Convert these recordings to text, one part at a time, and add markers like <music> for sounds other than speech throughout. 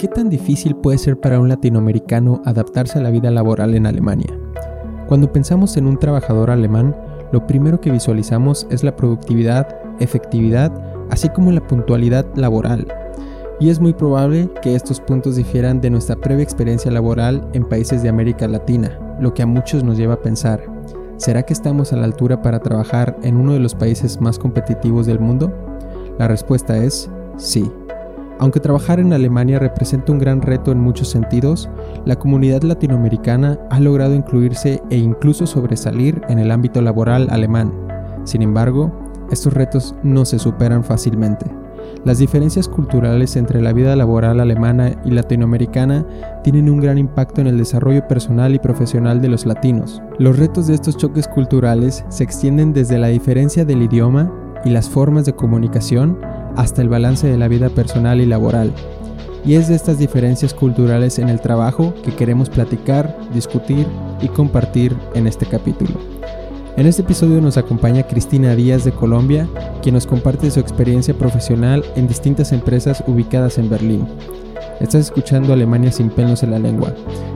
¿qué tan difícil puede ser para un latinoamericano adaptarse a la vida laboral en Alemania? Cuando pensamos en un trabajador alemán, lo primero que visualizamos es la productividad, efectividad, así como la puntualidad laboral. Y es muy probable que estos puntos difieran de nuestra previa experiencia laboral en países de América Latina, lo que a muchos nos lleva a pensar, ¿será que estamos a la altura para trabajar en uno de los países más competitivos del mundo? La respuesta es sí. Aunque trabajar en Alemania representa un gran reto en muchos sentidos, la comunidad latinoamericana ha logrado incluirse e incluso sobresalir en el ámbito laboral alemán. Sin embargo, estos retos no se superan fácilmente. Las diferencias culturales entre la vida laboral alemana y latinoamericana tienen un gran impacto en el desarrollo personal y profesional de los latinos. Los retos de estos choques culturales se extienden desde la diferencia del idioma y las formas de comunicación hasta el balance de la vida personal y laboral. Y es de estas diferencias culturales en el trabajo que queremos platicar, discutir y compartir en este capítulo. En este episodio nos acompaña Cristina Díaz de Colombia, quien nos comparte su experiencia profesional en distintas empresas ubicadas en Berlín. Estás escuchando Alemania sin pelos en la lengua,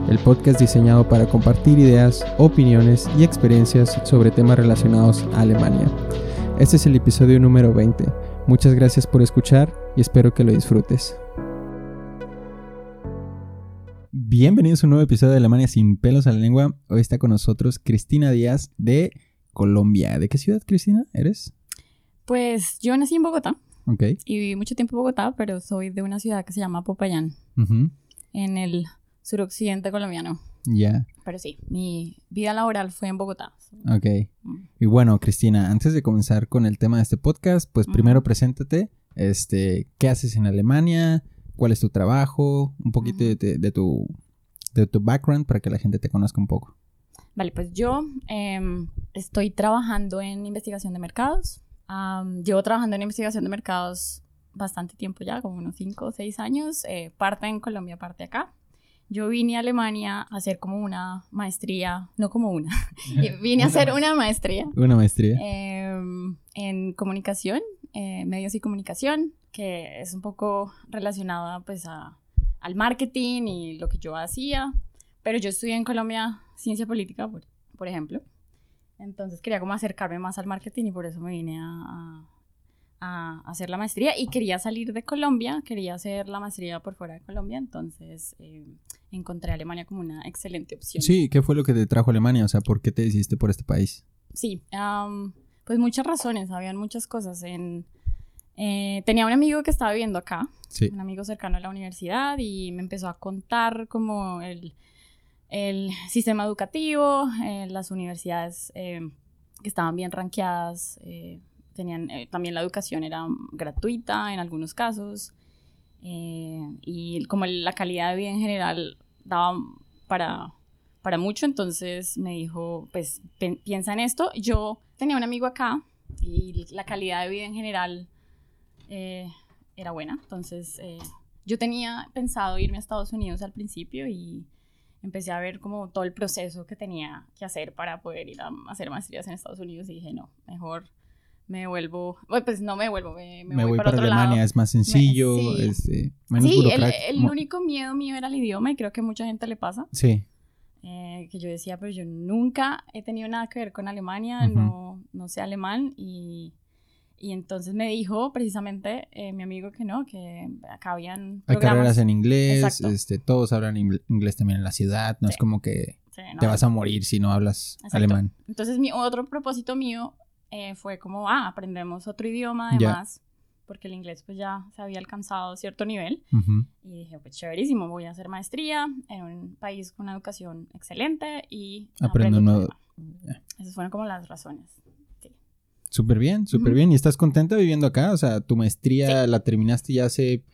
el podcast diseñado para compartir ideas, opiniones y experiencias sobre temas relacionados a Alemania. Este es el episodio número 20 Muchas gracias por escuchar y espero que lo disfrutes. Bienvenidos a un nuevo episodio de Alemania sin pelos a la lengua. Hoy está con nosotros Cristina Díaz de Colombia. ¿De qué ciudad, Cristina, eres? Pues yo nací en Bogotá. Ok. Y viví mucho tiempo en Bogotá, pero soy de una ciudad que se llama Popayán, en el suroccidente colombiano. Ya. Pero sí, mi vida laboral fue en Bogotá. Ok. Mm. Y bueno, Cristina, antes de comenzar con el tema de este podcast, pues primero preséntate. Este, ¿qué haces en Alemania? ¿Cuál es tu trabajo? Un poquito de, tu, de tu background para que la gente te conozca un poco. Vale, pues yo em, estoy trabajando en investigación de mercados. llevo trabajando en investigación de mercados bastante tiempo ya, como unos 5 o 6 años, eh, parte en Colombia, parte acá. Yo vine a Alemania a hacer como una maestría, no como una, <laughs> <laughs> vine a hacer una maestría. Una maestría. Em, en comunicación, eh, medios y comunicación, que es un poco relacionada pues a, al marketing y lo que yo hacía. Pero yo estudié en Colombia ciencia política, por, por ejemplo. Entonces quería como acercarme más al marketing y por eso me vine a a hacer la maestría y quería salir de Colombia, quería hacer la maestría por fuera de Colombia, entonces eh, encontré Alemania como una excelente opción. Sí, ¿qué fue lo que te trajo a Alemania? O sea, ¿por qué te decidiste por este país? Sí, pues muchas razones, habían muchas cosas. En, eh, tenía un amigo que estaba viviendo acá, un amigo cercano a la universidad y me empezó a contar como el, el sistema educativo, eh, las universidades que estaban bien ranqueadas Tenían, eh, también la educación era gratuita en algunos casos. Eh, y como la calidad de vida en general daba para, para mucho, entonces me dijo, pues piensa en esto. Yo tenía un amigo acá y la calidad de vida en general eh, era buena, entonces yo tenía pensado irme a Estados Unidos al principio y empecé a ver como todo el proceso que tenía que hacer para poder ir a hacer maestrías en Estados Unidos y dije, no, mejor me vuelvo, pues no me vuelvo, me, me, voy, para, Alemania, es más sencillo, es eh, menos Sí, el, el único miedo mío era el idioma y creo que mucha gente le pasa. Sí. Eh, que yo decía, pero yo nunca he tenido nada que ver con Alemania, no, no sé alemán y, y entonces me dijo precisamente eh, mi amigo que no, que acá habían Hay carreras en inglés, este, todos hablan inglés también en la ciudad, no es como que te vas a morir si no hablas alemán. Entonces mi otro propósito mío eh, fue como, ah, aprendemos otro idioma además, porque el inglés pues ya se había alcanzado cierto nivel. Y dije, pues chéverísimo, voy a hacer maestría en un país con una educación excelente y aprendo nuevo. Esas fueron como las razones. Sí. Súper bien, súper bien. ¿Y estás contenta viviendo acá? O sea, tu maestría la terminaste ya hace...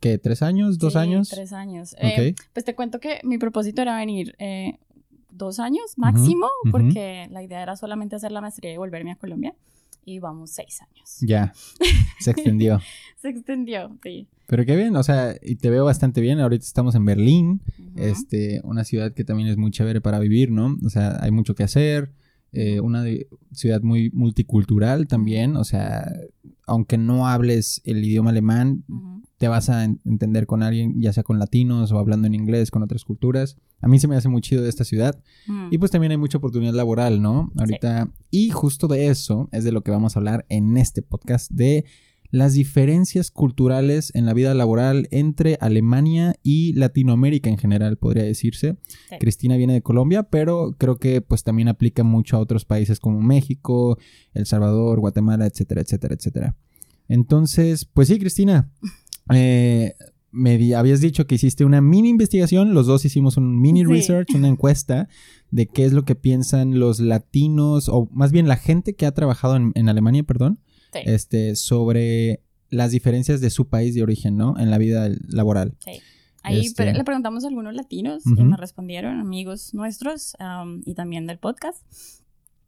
¿Qué? ¿Tres años? ¿Dos años? Tres años. Eh, pues te cuento que mi propósito era venir eh, dos años máximo, porque la idea era solamente hacer la maestría y volverme a Colombia. Y vamos seis años. Ya, se extendió. <laughs> se extendió, sí. Pero qué bien, o sea, y te veo bastante bien. Ahorita estamos en Berlín, este, una ciudad que también es muy chévere para vivir, ¿no? O sea, hay mucho que hacer. Eh, una ciudad muy multicultural también, o sea, aunque no hables el idioma alemán, te vas a entender con alguien, ya sea con latinos o hablando en inglés, con otras culturas. A mí se me hace muy chido de esta ciudad. Mm. Y pues también hay mucha oportunidad laboral, ¿no? Ahorita. Y justo de eso es de lo que vamos a hablar en este podcast, de las diferencias culturales en la vida laboral entre Alemania y Latinoamérica en general, podría decirse. Cristina viene de Colombia, pero creo que pues también aplica mucho a otros países como México, El Salvador, Guatemala, etcétera, etcétera, etcétera. Entonces, pues sí, Cristina, <laughs> eh, me habías dicho que hiciste una mini investigación, los dos hicimos un mini research, una encuesta de qué es lo que piensan los latinos, o más bien la gente que ha trabajado en Alemania, perdón, este, sobre las diferencias de su país de origen, ¿no? En la vida laboral. Sí. Ahí este le preguntamos a algunos latinos y me respondieron, amigos nuestros y también del podcast.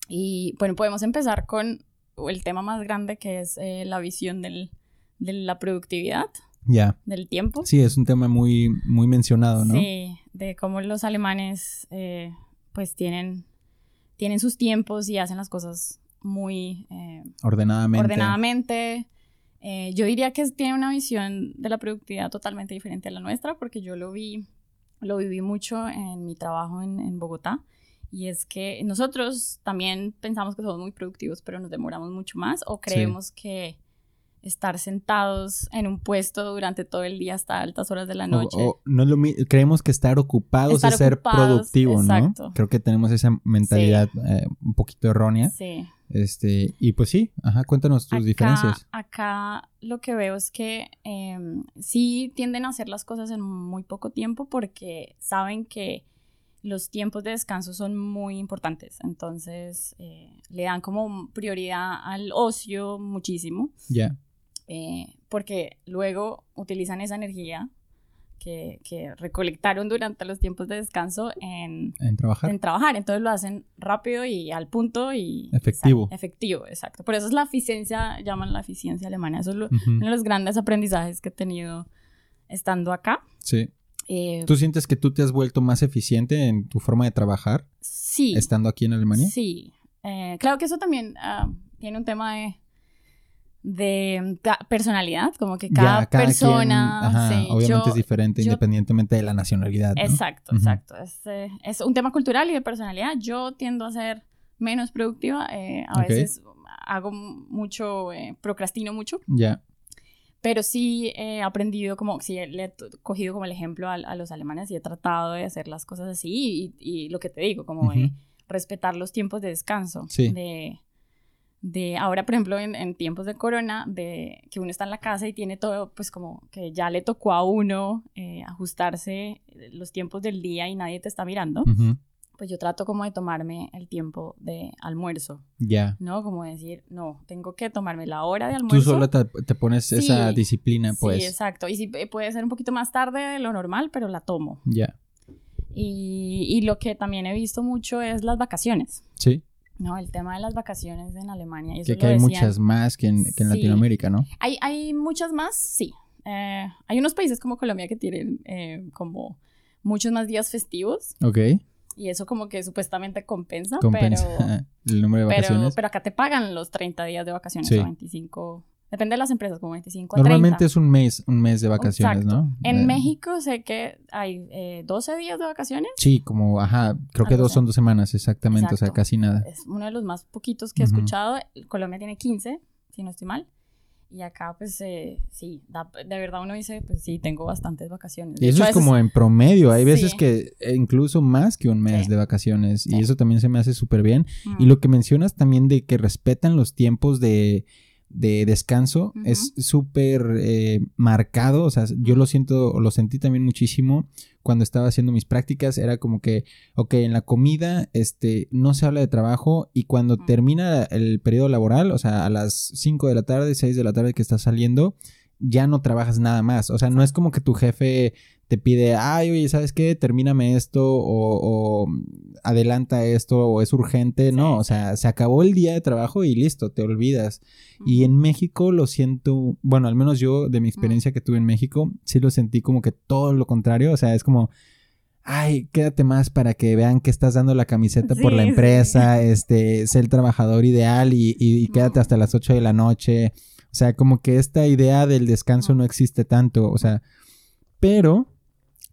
Y bueno, podemos empezar con el tema más grande que es eh, la visión del, de la productividad. Ya. Del tiempo. Sí, es un tema muy, muy mencionado, ¿no? Sí, de cómo los alemanes eh, pues tienen, tienen sus tiempos y hacen las cosas muy eh, ordenadamente. ordenadamente. Eh, yo diría que tiene una visión de la productividad totalmente diferente a la nuestra, porque yo lo vi, lo viví mucho en mi trabajo en, Bogotá. Y es que nosotros también pensamos que somos muy productivos, pero nos demoramos mucho más o creemos que estar sentados en un puesto durante todo el día hasta altas horas de la noche. no creemos que estar ocupados es ser productivo, ¿no? Creo que tenemos esa mentalidad eh, un poquito errónea. Sí. Este, y pues sí, ajá, cuéntanos tus diferencias. Acá lo que veo es que em, sí tienden a hacer las cosas en muy poco tiempo porque saben que los tiempos de descanso son muy importantes. Entonces eh, le dan como prioridad al ocio muchísimo. Ya. Eh, porque luego utilizan esa energía que, recolectaron durante los tiempos de descanso en, trabajar. En trabajar. Entonces lo hacen rápido y al punto y... Efectivo. efectivo, exacto. Por eso es la eficiencia, llaman la eficiencia alemana. Eso es uno de los grandes aprendizajes que he tenido estando acá. Sí. Eh, ¿Tú sientes que tú te has vuelto más eficiente en tu forma de trabajar? Sí. Estando aquí en Alemania. Sí. Eh, claro que eso también ah, tiene un tema de de personalidad, como que cada, persona... obviamente es diferente independientemente de la nacionalidad. Exacto, exacto. Eh, es, un tema cultural y de personalidad. Yo tiendo a ser menos productiva. Eh, a veces hago mucho, eh, procrastino mucho. Ya. Pero sí he aprendido como, sí, le he cogido como el ejemplo a, los alemanes y he tratado de hacer las cosas así y, lo que te digo, como respetar los tiempos de descanso. Sí. De, de ahora, por ejemplo, en, tiempos de corona, de que uno está en la casa y tiene todo, pues como que ya le tocó a uno eh, ajustarse los tiempos del día y nadie te está mirando, pues yo trato como de tomarme el tiempo de almuerzo. Ya. ¿No? Como decir, no, tengo que tomarme la hora de almuerzo. Tú solo te, pones esa disciplina, pues. Sí, exacto. Y sí, puede ser un poquito más tarde de lo normal, pero la tomo. Ya. Y, y lo que también he visto mucho es las vacaciones. Sí. No, el tema de las vacaciones en Alemania. que, hay muchas más que en, Latinoamérica, ¿no? Hay, hay muchas más, sí. Eh, hay unos países como Colombia que tienen eh, como muchos más días festivos. Ok. Y eso como que supuestamente compensa, compensa pero... <laughs> el número de vacaciones. Pero, acá te pagan los 30 días de vacaciones o 25 Depende de las empresas, como 25 a Normalmente es un mes, un mes de vacaciones, ¿no? En eh, México sé que hay eh, 12 días de vacaciones. Sí, como, ajá, creo que dos son dos semanas, exactamente, o sea, casi nada. Es uno de los más poquitos que he escuchado. Colombia tiene 15, si no estoy mal. Y acá, pues, eh, sí, de verdad uno dice, pues sí, tengo bastantes vacaciones. y eso es como en promedio, hay veces que eh, incluso más que un mes de vacaciones, y eso también se me hace súper bien. Y lo que mencionas también de que respetan los tiempos de de descanso es súper eh, marcado, o sea, yo lo siento, lo sentí también muchísimo cuando estaba haciendo mis prácticas, era como que, ok, en la comida, este, no se habla de trabajo y cuando termina el periodo laboral, o sea, a las 5 de la tarde, 6 de la tarde que estás saliendo, ya no trabajas nada más, o sea, no es como que tu jefe te pide, ay, oye, ¿sabes qué? Termíname esto o, adelanta esto o es urgente. No, o sea, se acabó el día de trabajo y listo, te olvidas. Y en México lo siento, bueno, al menos yo de mi experiencia que tuve en México, sí lo sentí como que todo lo contrario, o sea, es como... Ay, quédate más para que vean que estás dando la camiseta por la empresa, este, sé el trabajador ideal y, y, quédate hasta las 8 de la noche. O sea, como que esta idea del descanso no existe tanto, o sea, pero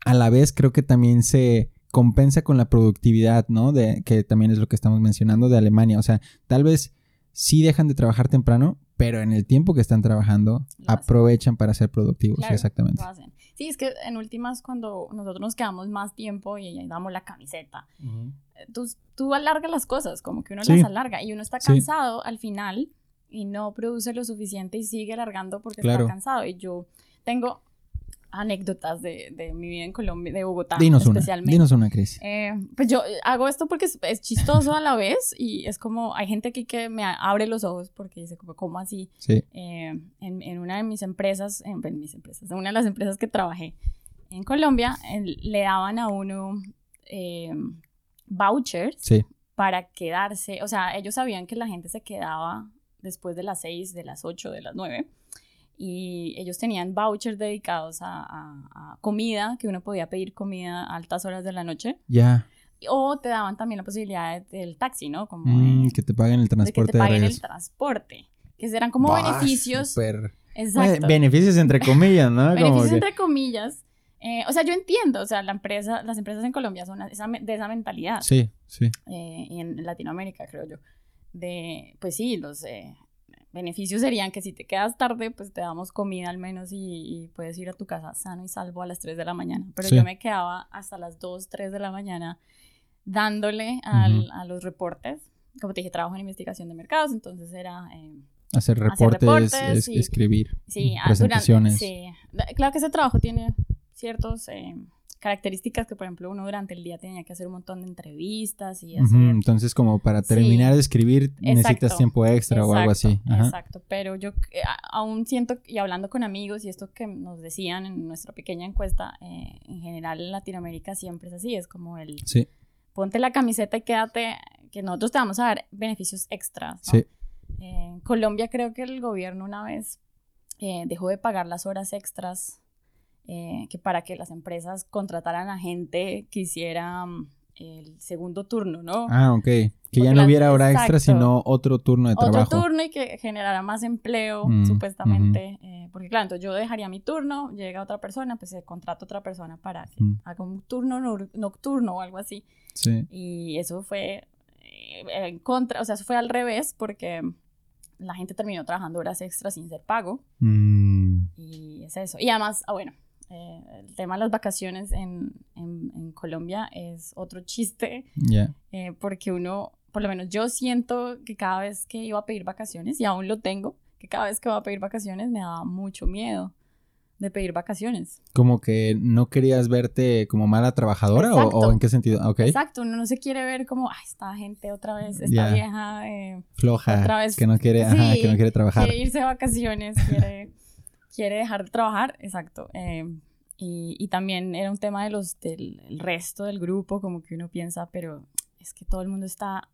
a la vez creo que también se compensa con la productividad, ¿no? De, que también es lo que estamos mencionando de Alemania. O sea, tal vez sí dejan de trabajar temprano, pero en el tiempo que están trabajando aprovechan para ser productivos. exactamente. Sí, es que en últimas cuando nosotros nos quedamos más tiempo y ahí damos la camiseta, eh, tú, tú, alargas las cosas, como que uno las alarga y uno está cansado al final y no produce lo suficiente y sigue alargando porque está cansado. Y yo tengo, anécdotas de, de, mi vida en Colombia, de Bogotá dinos especialmente. Una, dinos una, Cris. Eh, pues yo hago esto porque es, chistoso a la vez y es como, hay gente aquí que me abre los ojos porque dice, ¿cómo así? Sí. Eh, en, en, una de mis empresas, en, mis empresas, en una de las empresas que trabajé en Colombia, le daban a uno eh, vouchers sí. para quedarse, o sea, ellos sabían que la gente se quedaba después de las seis, de las ocho, de las nueve y ellos tenían vouchers dedicados a, comida, que uno podía pedir comida a altas horas de la noche. Ya. O te daban también la posibilidad del taxi, ¿no? Como mm, que te paguen el transporte. que te paguen el transporte. Que eran como beneficios. Super... Exacto. beneficios entre comillas, ¿no? beneficios entre comillas. Eh, o sea, yo entiendo, o sea, la empresa, las empresas en Colombia son de esa mentalidad. Sí, sí. Eh, y en Latinoamérica, creo yo. De, pues sí, los, eh, beneficios serían que si te quedas tarde, pues te damos comida al menos y, puedes ir a tu casa sano y salvo a las 3 de la mañana. Pero yo me quedaba hasta las 2, 3 de la mañana dándole a los reportes. Como te dije, trabajo en investigación de mercados, entonces era... Eh, hacer reportes, escribir ah, presentaciones. sí, claro que ese trabajo tiene ciertos... Eh, características que, por ejemplo, uno durante el día tenía que hacer un montón de entrevistas y hacer... Entonces, como para terminar de escribir, necesitas tiempo extra o algo así. Exacto, pero yo eh, aún siento, y hablando con amigos, y esto que nos decían en nuestra pequeña encuesta, eh, en general en Latinoamérica siempre es así, es como el... Sí. Ponte la camiseta y quédate, que nosotros te vamos a dar beneficios extras. Sí. en Colombia creo que el gobierno una vez eh, dejó de pagar las horas extras eh, que para que las empresas contrataran a gente que hiciera mm, el segundo turno, ¿no? Ah, ok. Que ya no hubiera hora extra, sino otro turno de trabajo. Otro turno y que generara más empleo, mm, supuestamente. Eh, porque claro, entonces yo dejaría mi turno, llega otra persona, pues se contrata otra persona para que mm. haga un turno nocturno o algo así. Sí. Y eso fue eh, en contra, o sea, eso fue al revés porque la gente terminó trabajando horas extras sin ser pago. Y es eso. Y además, ah, bueno, eh, el tema de las vacaciones en, en, Colombia es otro chiste, eh, porque uno, por lo menos yo siento que cada vez que iba a pedir vacaciones, y aún lo tengo, que cada vez que iba a pedir vacaciones me daba mucho miedo de pedir vacaciones. Como que no querías verte como mala trabajadora o, en qué sentido, okay. Exacto, uno no se quiere ver como, ay, esta gente otra vez, esta vieja eh, floja, otra vez, que no quiere, ajá, que no quiere trabajar, quiere irse de vacaciones, quiere quiere dejar de trabajar, exacto. Em, y, y, también era un tema de los, del resto del grupo, como que uno piensa, pero es que todo el mundo está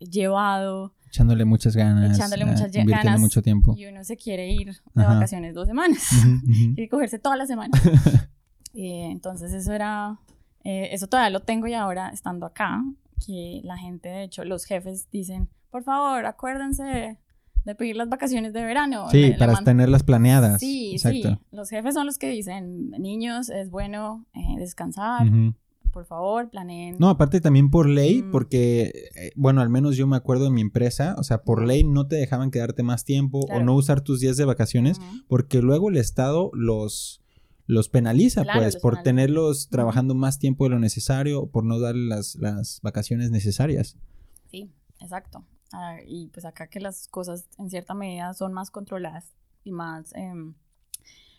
llevado. Echándole muchas ganas. Echándole muchas ganas. mucho tiempo. Y uno se quiere ir de vacaciones dos semanas. Quiere <laughs> cogerse toda la semana. <laughs> y entonces eso era, eh, eso todavía lo tengo y ahora estando acá, que la gente, de hecho, los jefes dicen, por favor, acuérdense de pedir las vacaciones de verano. Sí, para tenerlas planeadas. Sí, sí. Los jefes son los que dicen, niños, es bueno eh, descansar. Por favor, planeen. No, aparte también por ley, mm. porque, eh, bueno, al menos yo me acuerdo en mi empresa, o sea, por ley no te dejaban quedarte más tiempo o no usar tus días de vacaciones, porque luego el Estado los, los penaliza, pues, por tenerlos trabajando más tiempo de lo necesario o por no darle las, las vacaciones necesarias. Sí, exacto. Ah, y pues acá que las cosas en cierta medida son más controladas y más... Em,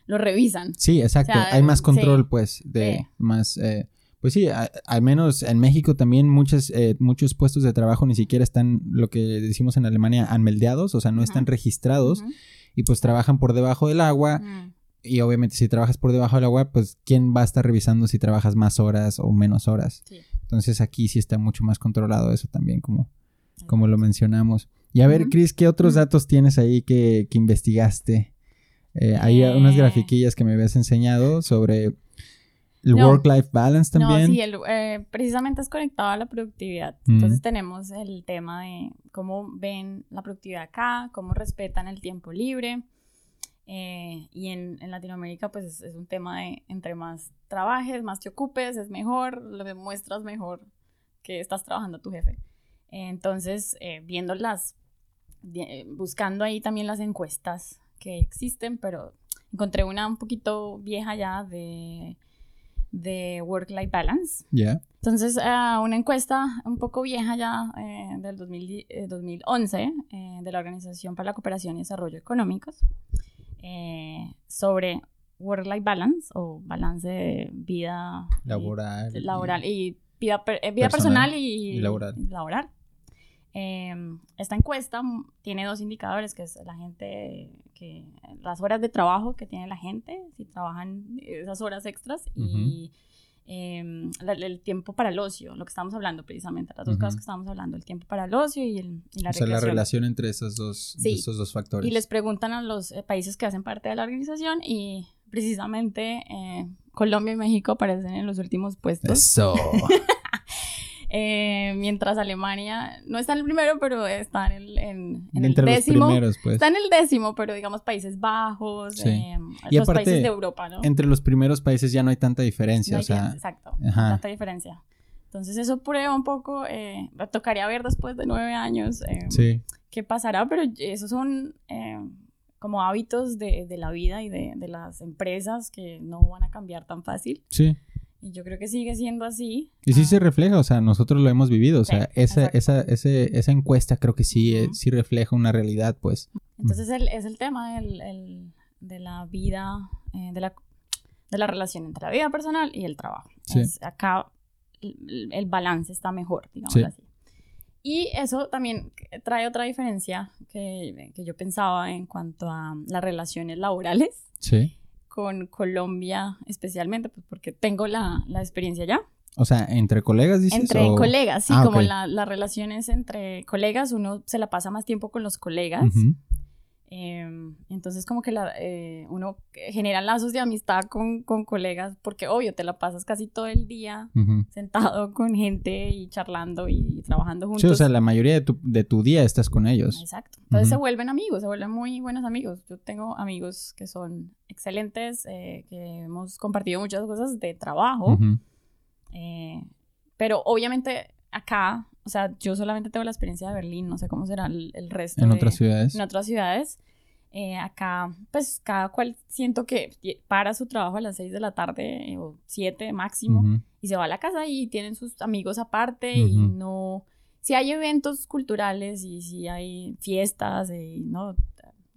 lo revisan. Sí, exacto. Hay más control, pues, de más... Eh, pues sí, al menos en México también muchos, eh, muchos puestos de trabajo ni siquiera están, lo que decimos en Alemania, anmeldeados, o sea, no están registrados y pues trabajan por debajo del agua. Mm. Y obviamente si trabajas por debajo del agua, pues ¿quién va a estar revisando si trabajas más horas o menos horas? Entonces aquí sí está mucho más controlado eso también, como como lo mencionamos. Y a ver, Chris, ¿qué otros datos tienes ahí que, investigaste? Eh, hay unas eh. grafiquillas que me habías enseñado sobre el work-life balance también. No, sí, eh, precisamente es conectado a la productividad. Entonces tenemos el tema de cómo ven la productividad acá, cómo respetan el tiempo libre. Eh, y en, en, Latinoamérica, pues es, un tema de entre más trabajes, más te ocupes, es mejor, lo demuestras mejor que estás trabajando tu jefe. Entonces, eh, viendo las, buscando ahí también las encuestas que existen, pero encontré una un poquito vieja ya de, de Work-Life Balance. Ya. Entonces, uh, una encuesta un poco vieja ya eh, del 2011 de la Organización para la Cooperación y Desarrollo Económicos eh, sobre work-life balance o balance de vida laboral, y, laboral y vida, eh, vida personal, y, laboral. laboral. Em, esta encuesta tiene dos indicadores, que es la gente, que las horas de trabajo que tiene la gente, si trabajan esas horas extras, y Em, el tiempo para el ocio, lo que estamos hablando precisamente, las dos cosas que estamos hablando, el tiempo para el ocio y, el, la o sea, la relación entre esos dos, esos dos factores. Y les preguntan a los eh, países que hacen parte de la organización y precisamente eh, Colombia y México aparecen en los últimos puestos. Eso. <laughs> Eh, mientras Alemania no está en el primero, pero está en el, en, el décimo. Pues. Está en el décimo, pero digamos Países Bajos, eh, los países de Europa, ¿no? Entre los primeros países ya no hay tanta diferencia, o sea. Exacto, tanta diferencia. Entonces eso prueba un poco, eh, tocaría ver después de nueve años eh, qué pasará, pero esos son como hábitos de, de, la vida y de, de las empresas que no van a cambiar tan fácil. Sí. Y yo creo que sigue siendo así. Y sí se ah. refleja, o sea, nosotros lo hemos vivido, o sea, esa, esa, ese, esa encuesta creo que sí, eh, sí refleja una realidad, pues. Entonces el, es el tema el, de la vida, eh, de, la, de la relación entre la vida personal y el trabajo. Sí. acá el, balance está mejor, digamos así. Y eso también trae otra diferencia que, que yo pensaba en cuanto a las relaciones laborales. Sí con Colombia especialmente, pues porque tengo la, la experiencia ya. O sea, entre colegas, dices. Entre colegas, sí, ah, como las relaciones entre colegas, uno se la pasa más tiempo con los colegas. Em, entonces como que la, eh, uno genera lazos de amistad con, con, colegas porque obvio te la pasas casi todo el día sentado <laughs> con gente y charlando y, trabajando juntos. Sí, o sea, la mayoría de tu, de tu día estás con ellos. Exacto. Entonces se vuelven amigos, se vuelven muy buenos amigos. Yo tengo amigos que son excelentes, eh, que hemos compartido muchas cosas de trabajo, eh, pero obviamente acá o sea, yo solamente tengo la experiencia de Berlín, no sé cómo será el, resto. En otras ciudades. En otras ciudades. Eh, acá, pues cada cual siento que para su trabajo a las 6 de la tarde o 7 máximo y se va a la casa y tienen sus amigos aparte y no... Si hay eventos culturales y si hay fiestas y no,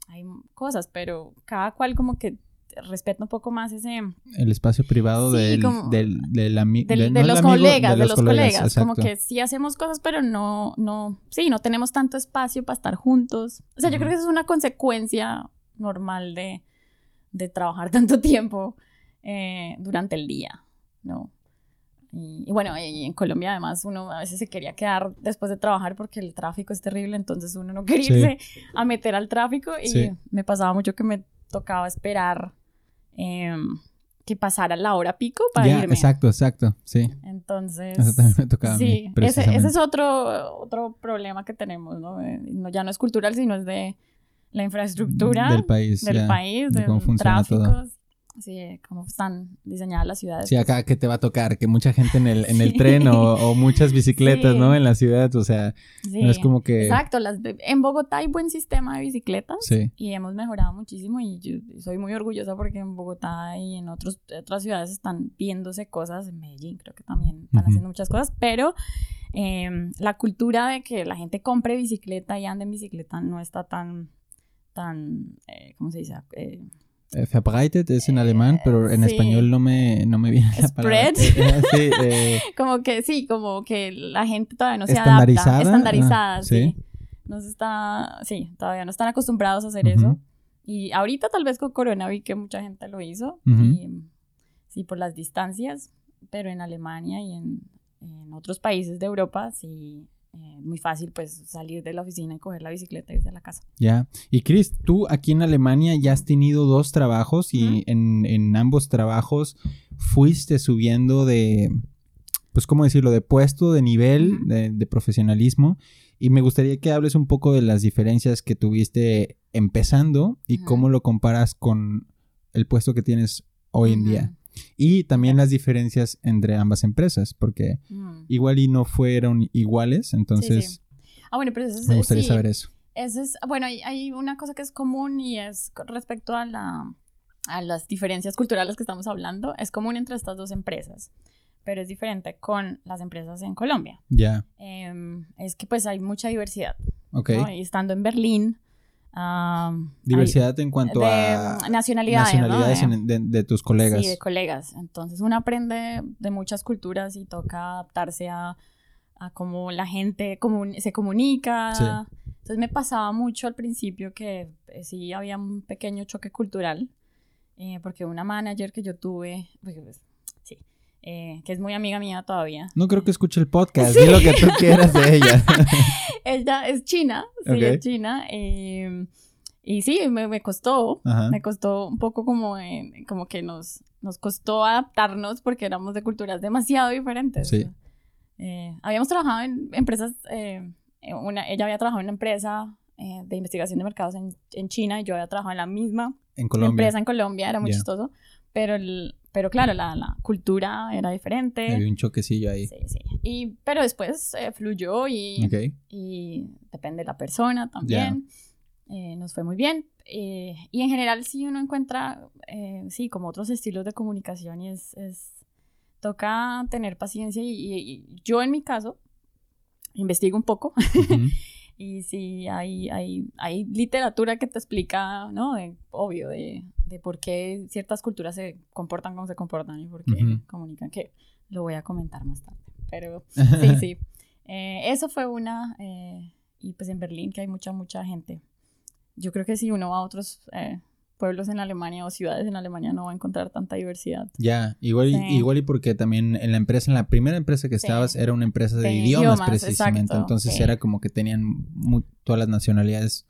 hay cosas, pero cada cual como que respeto un poco más ese... El espacio privado del, del, de, los colegas, de los, colegas. como que sí hacemos cosas, pero no, no, sí, no tenemos tanto espacio para estar juntos. O sea, yo creo que eso es una consecuencia normal de, de trabajar <laughs> tanto tiempo eh, durante el día, ¿no? Y, bueno, en Colombia además uno a veces se quería quedar después de trabajar porque el tráfico es terrible, entonces uno no quería irse a meter al tráfico y me pasaba mucho que me tocaba esperar Em, que pasara la hora pico para irme. Exacto, exacto, sí. Entonces... Eso también me tocaba sí, a mí, ese, ese, es otro, otro problema que tenemos, ¿no? Eh, ¿no? Ya no es cultural, sino es de la infraestructura. Del país. Del país, de, funciona todo. Sí, cómo están diseñadas las ciudades. Sí, acá que te va a tocar, que mucha gente en el, en el <laughs> tren o, muchas bicicletas, ¿no? En la ciudad, o sea, no es como que... Exacto, las en Bogotá hay buen sistema de bicicletas sí. y hemos mejorado muchísimo y yo soy muy orgullosa porque en Bogotá y en otros, otras ciudades están viéndose cosas, en Medellín creo que también están haciendo muchas cosas, pero em, la cultura de que la gente compre bicicleta y ande en bicicleta no está tan, tan, eh, ¿cómo se dice? Eh, verbreitet es en alemán, pero en español no me, no me viene la Spread. palabra. <laughs> sí, eh, como que sí, como que la gente todavía no se estandarizada. adapta. Estandarizada. sí. No se está, sí, todavía no están acostumbrados a hacer eso. Y ahorita tal vez con Corona vi que mucha gente lo hizo. y, sí, por las distancias, pero en Alemania y en, en otros países de Europa sí eh, muy fácil pues salir de la oficina y coger la bicicleta y irse a la casa. Ya, y Chris, tú aquí en Alemania ya has tenido dos trabajos y en, en, ambos trabajos fuiste subiendo de, pues cómo decirlo, de puesto, de nivel, de, profesionalismo. Y me gustaría que hables un poco de las diferencias que tuviste empezando y cómo lo comparas con el puesto que tienes hoy en día. Y también las diferencias entre ambas empresas, porque mm. igual y no fueron iguales, entonces... Ah, bueno, pero eso es, me gustaría saber eso. Eso es, bueno, hay, una cosa que es común y es respecto a, la, a las diferencias culturales que estamos hablando, es común entre estas dos empresas, pero es diferente con las empresas en Colombia. Ya. Em, es que pues hay mucha diversidad. Ok. Y estando en Berlín, Diversidad en cuanto a nacionalidades, nacionalidades de, tus colegas. Sí, de colegas. Entonces uno aprende de muchas culturas y toca adaptarse a, a cómo la gente se comunica. Entonces me pasaba mucho al principio que eh, sí había un pequeño choque cultural, eh, porque una manager que yo tuve, pues, sí, eh, que es muy amiga mía todavía. No creo que escuche el podcast, di lo que tú quieras de ella. <laughs> ella es china, sí, es china. Em, y sí, me, costó, me costó un poco como, como que nos, nos costó adaptarnos porque éramos de culturas demasiado diferentes. Sí. Eh, habíamos trabajado en empresas, eh, una, ella había trabajado en una empresa de investigación de mercados en, en, China y yo había trabajado en la misma empresa en Colombia, era muy chistoso, pero el, pero claro, la, la, cultura era diferente. Había un choquecillo ahí. Sí, sí. Y, pero después eh, fluyó y, y depende de la persona también. Eh, nos fue muy bien. Eh, y en general sí uno encuentra, sí, como otros estilos de comunicación y es, es toca tener paciencia y, yo en mi caso investigo un poco. <laughs> Y sí, hay, hay, hay literatura que te explica, ¿no? De, obvio, de, de por qué ciertas culturas se comportan como se comportan y por qué comunican, que lo voy a comentar más tarde. Pero <laughs> sí, sí. Eh, eso fue una, eh, y pues en Berlín que hay mucha, mucha gente. Yo creo que si uno va a otros eh, pueblos en Alemania o ciudades en Alemania no va a encontrar tanta diversidad. Ya, igual, igual y porque también en la empresa, en la primera empresa que estabas, era una empresa de, idiomas, precisamente. entonces era como que tenían todas las nacionalidades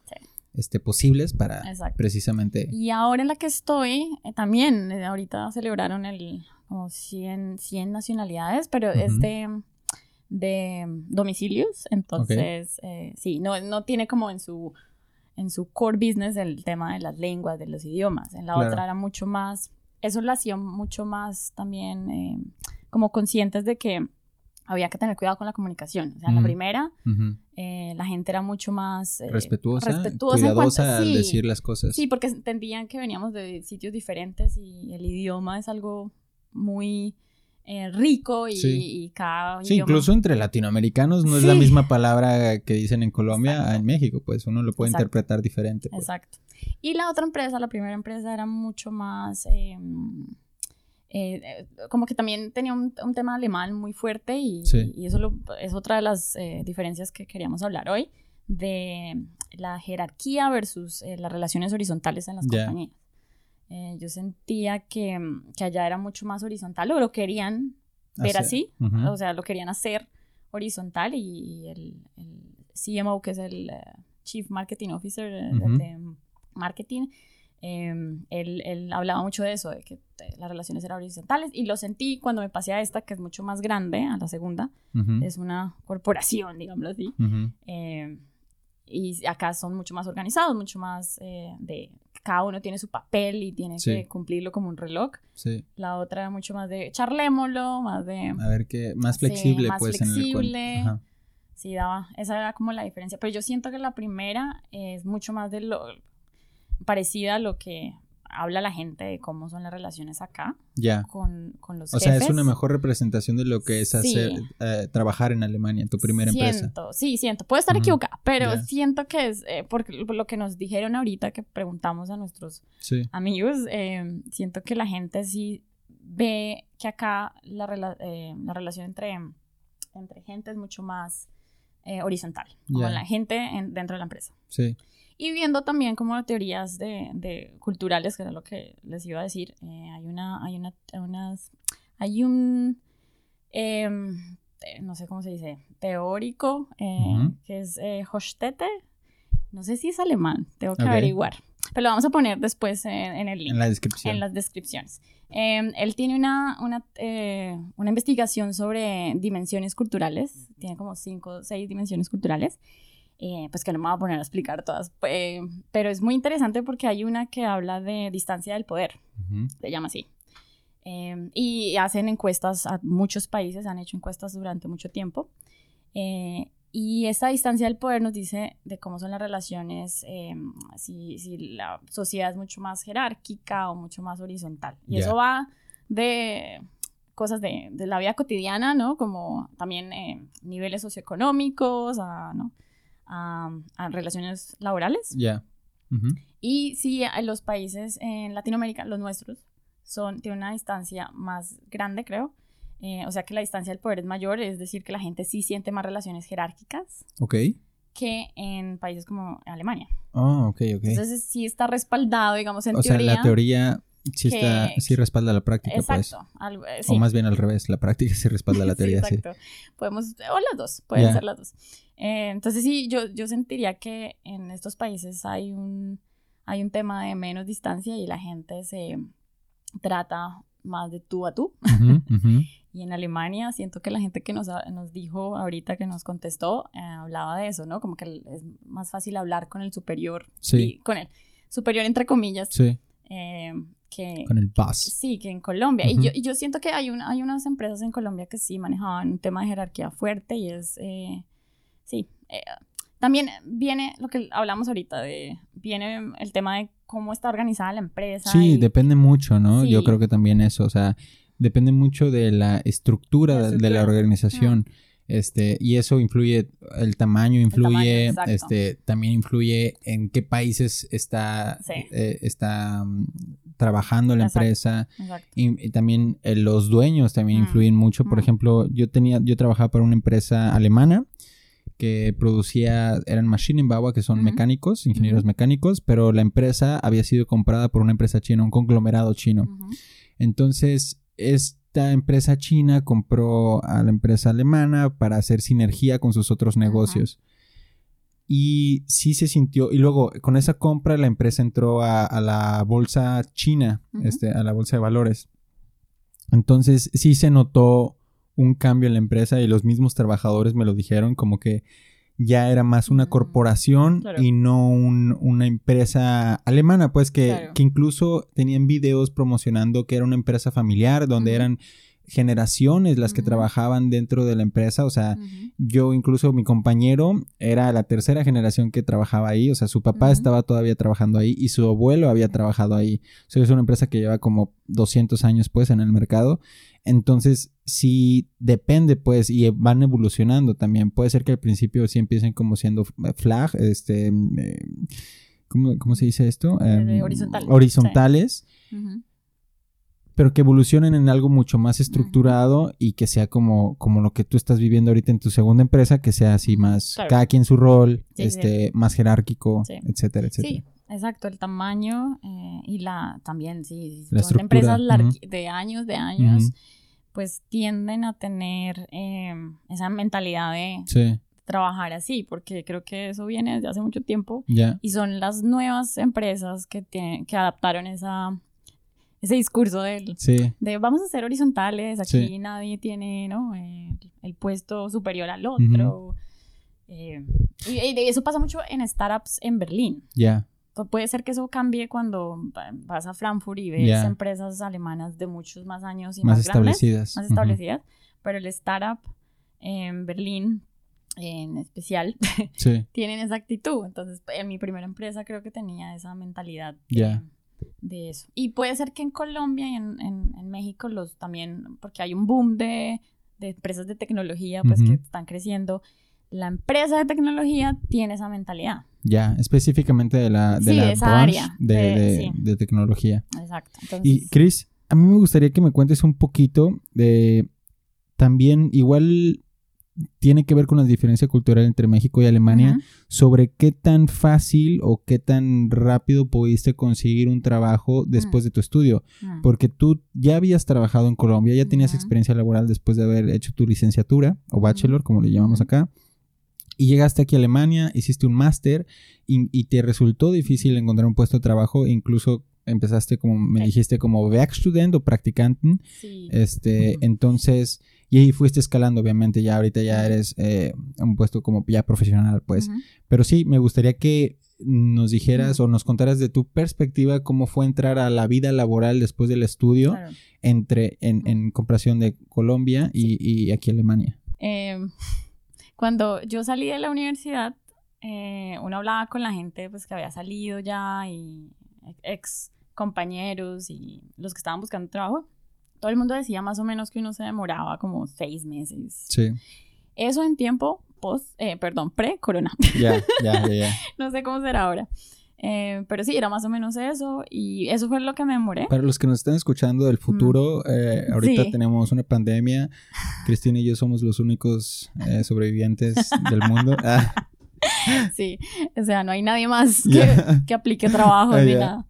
este, posibles para precisamente. Y ahora en la que estoy, eh, también, eh, ahorita celebraron el como 100, 100 nacionalidades, pero es de, domicilios. Entonces, eh, sí, no, no tiene como en su en su core business el tema de las lenguas, de los idiomas. En la otra era mucho más, eso lo hacía mucho más también eh, como conscientes de que había que tener cuidado con la comunicación. O sea, en la primera, eh, la gente era mucho más eh, respetuosa, cuidadosa al decir las cosas. Sí, porque entendían que veníamos de sitios diferentes y el idioma es algo muy eh, rico y, cada Sí, incluso entre latinoamericanos no es la misma palabra que dicen en Colombia en México, pues uno lo puede interpretar diferente. Pues. Exacto. Y la otra empresa, la primera empresa era mucho más... Em, eh, como que también tenía un, tema alemán muy fuerte y, eso es otra de las eh, diferencias que queríamos hablar hoy de la jerarquía versus las relaciones horizontales en las compañías. Eh, yo sentía que, mm, que, allá era mucho más horizontal o lo querían ver así, o sea, lo querían hacer horizontal y, el, CMO, que es el eh, Chief Marketing Officer de, marketing, em, él, él, hablaba mucho de eso, de que las relaciones eran horizontales y lo sentí cuando me pasé a esta, que es mucho más grande, a la segunda, es una corporación, digámoslo así. Em, y acá son mucho más organizados, mucho más eh, de cada uno tiene su papel y tiene que cumplirlo como un reloj. Sí. La otra mucho más de charlémoslo, más de... A ver qué, más flexible más pues flexible. en el Sí, daba, esa era como la diferencia. Pero yo siento que la primera es mucho más de lo parecida a lo que habla la gente de cómo son las relaciones acá ya. con, con los O sea, es una mejor representación de lo que es hacer, eh, trabajar en Alemania, tu primera siento, empresa. Sí, siento. Puedo estar equivocada, pero siento que es, eh, porque lo que nos dijeron ahorita que preguntamos a nuestros amigos, eh, siento que la gente sí ve que acá la, la relación entre, entre gente es mucho más horizontal, con la gente dentro de la empresa. Sí. Y viendo también como teorías de, de culturales, que era lo que les iba a decir, eh, hay una, hay una, unas, hay un, em, no sé cómo se dice, teórico, eh, que es eh, Hostete, no sé si es alemán, tengo que averiguar, pero lo vamos a poner después en, el link. En la descripción. En las descripciones. Em, él tiene una, una, una investigación sobre dimensiones culturales, tiene como cinco o seis dimensiones culturales, eh, pues que no me voy a poner a explicar todas, eh, pero es muy interesante porque hay una que habla de distancia del poder, se llama así. Em, y hacen encuestas a muchos países, han hecho encuestas durante mucho tiempo. Eh, y esta distancia del poder nos dice de cómo son las relaciones, si, si, la sociedad es mucho más jerárquica o mucho más horizontal. Y eso va de cosas de, de, la vida cotidiana, ¿no? Como también eh, niveles socioeconómicos, a, ¿no? A, relaciones laborales. Ya. Y sí, los países en Latinoamérica, los nuestros, son, tienen una distancia más grande, creo. Eh, o sea que la distancia del poder es mayor, es decir, que la gente sí siente más relaciones jerárquicas. Ok. Que en países como Alemania. Ah, ok, ok. Entonces sí está respaldado, digamos, en teoría. O sea, la teoría sí, está, sí respalda la práctica, pues. Algo, eh, O más bien al revés, la práctica sí respalda la <laughs> teoría, sí. Exacto. Podemos, o las dos, pueden ser las dos. Eh, entonces sí, yo, yo sentiría que en estos países hay un, hay un tema de menos distancia y la gente se trata más de tú a tú. <laughs> y en Alemania siento que la gente que nos, nos dijo ahorita, que nos contestó, eh, hablaba de eso, ¿no? Como que es más fácil hablar con el superior. Sí. con el superior, entre comillas. Sí. Eh, que, con el boss. Sí, que en Colombia. y, yo, y yo siento que hay, una, hay unas empresas en Colombia que sí manejaban un tema de jerarquía fuerte y es, eh, sí, eh, también viene lo que hablamos ahorita, de, viene el tema de cómo está organizada la empresa. Sí, depende mucho, ¿no? Yo creo que también eso, o sea, depende mucho de la estructura, de la organización. Este, y eso influye, el tamaño influye, este, también influye en qué países está, eh, está mm, trabajando la empresa. Y, también eh, los dueños también mm, influyen mucho. Por mm. ejemplo, yo tenía, yo trabajaba para una empresa alemana que producía, eran Maschinenbauer, que son mecánicos, ingenieros mecánicos, pero la empresa había sido comprada por una empresa china, un conglomerado chino. Entonces, esta empresa china compró a la empresa alemana para hacer sinergia con sus otros negocios. Y sí se sintió, y luego con esa compra la empresa entró a, la bolsa china, este, a la bolsa de valores. Entonces sí se notó un cambio en la empresa y los mismos trabajadores me lo dijeron como que ya era más una mm, corporación y no una empresa alemana, pues que, que, incluso tenían videos promocionando que era una empresa familiar donde eran generaciones las que trabajaban dentro de la empresa, o sea, yo incluso mi compañero era la tercera generación que trabajaba ahí, o sea, su papá estaba todavía trabajando ahí y su abuelo había trabajado ahí, o sea, es una empresa que lleva como 200 años pues en el mercado, entonces sí depende pues y van evolucionando también, puede ser que al principio sí empiecen como siendo flag, este, eh, ¿cómo, se dice esto? Em, horizontales. Pero que evolucionen en algo mucho más estructurado y que sea como, como lo que tú estás viviendo ahorita en tu segunda empresa, que sea así más, cada quien su rol, este, más jerárquico, etcétera, etcétera. Exacto, el tamaño eh, y la, también, sí, son empresas de años, de años, pues tienden a tener em, esa mentalidad de... trabajar así, porque creo que eso viene desde hace mucho tiempo y son las nuevas empresas que, tienen, que adaptaron esa, ese discurso de, de vamos a ser horizontales, aquí nadie tiene ¿no? el, puesto superior al otro. Eh, y, eso pasa mucho en startups en Berlín. Ya. Puede ser que eso cambie cuando vas a Frankfurt y ves empresas alemanas de muchos más años y más, establecidas. más establecidas. Pero el startup en Berlín en especial, <laughs> tienen esa actitud. Entonces, en mi primera empresa creo que tenía esa mentalidad. De eso. Y puede ser que en Colombia y en, en, México los también, porque hay un boom de, de empresas de tecnología pues que están creciendo, la empresa de tecnología tiene esa mentalidad. Ya, específicamente de la, de la esa área de, de, tecnología. Exacto. Y Chris, a mí me gustaría que me cuentes un poquito de también, igual tiene que ver con la diferencia cultural entre México y Alemania, sobre qué tan fácil o qué tan rápido pudiste conseguir un trabajo después de tu estudio, porque tú ya habías trabajado en Colombia, ya tenías experiencia laboral después de haber hecho tu licenciatura o bachelor, como le llamamos acá, y llegaste aquí a Alemania, hiciste un máster y, te resultó difícil encontrar un puesto de trabajo, incluso empezaste como me dijiste como Werkstudent o practicante, este, entonces Y ahí fuiste escalando, obviamente, ya ahorita ya eres eh, un puesto como ya profesional, pues. Pero sí, me gustaría que nos dijeras o nos contaras de tu perspectiva cómo fue entrar a la vida laboral después del estudio entre en, comparación de Colombia y, aquí Alemania. Em, cuando yo salí de la universidad, eh, uno hablaba con la gente pues que había salido ya y ex compañeros y los que estaban buscando trabajo. Todo el mundo decía más o menos que uno se demoraba como seis meses. Sí. Eso en tiempo post, eh, perdón, pre-corona. Ya, ya, ya. <laughs> no sé cómo será ahora. Eh, pero sí, era más o menos eso y eso fue lo que me demoré. Para los que nos están escuchando del futuro, eh, ahorita tenemos una pandemia. <laughs> Cristina y yo somos los únicos sobrevivientes del mundo. <laughs> Ah. Sí, o sea, no hay nadie más que, aplique trabajo <laughs> ah, ni nada.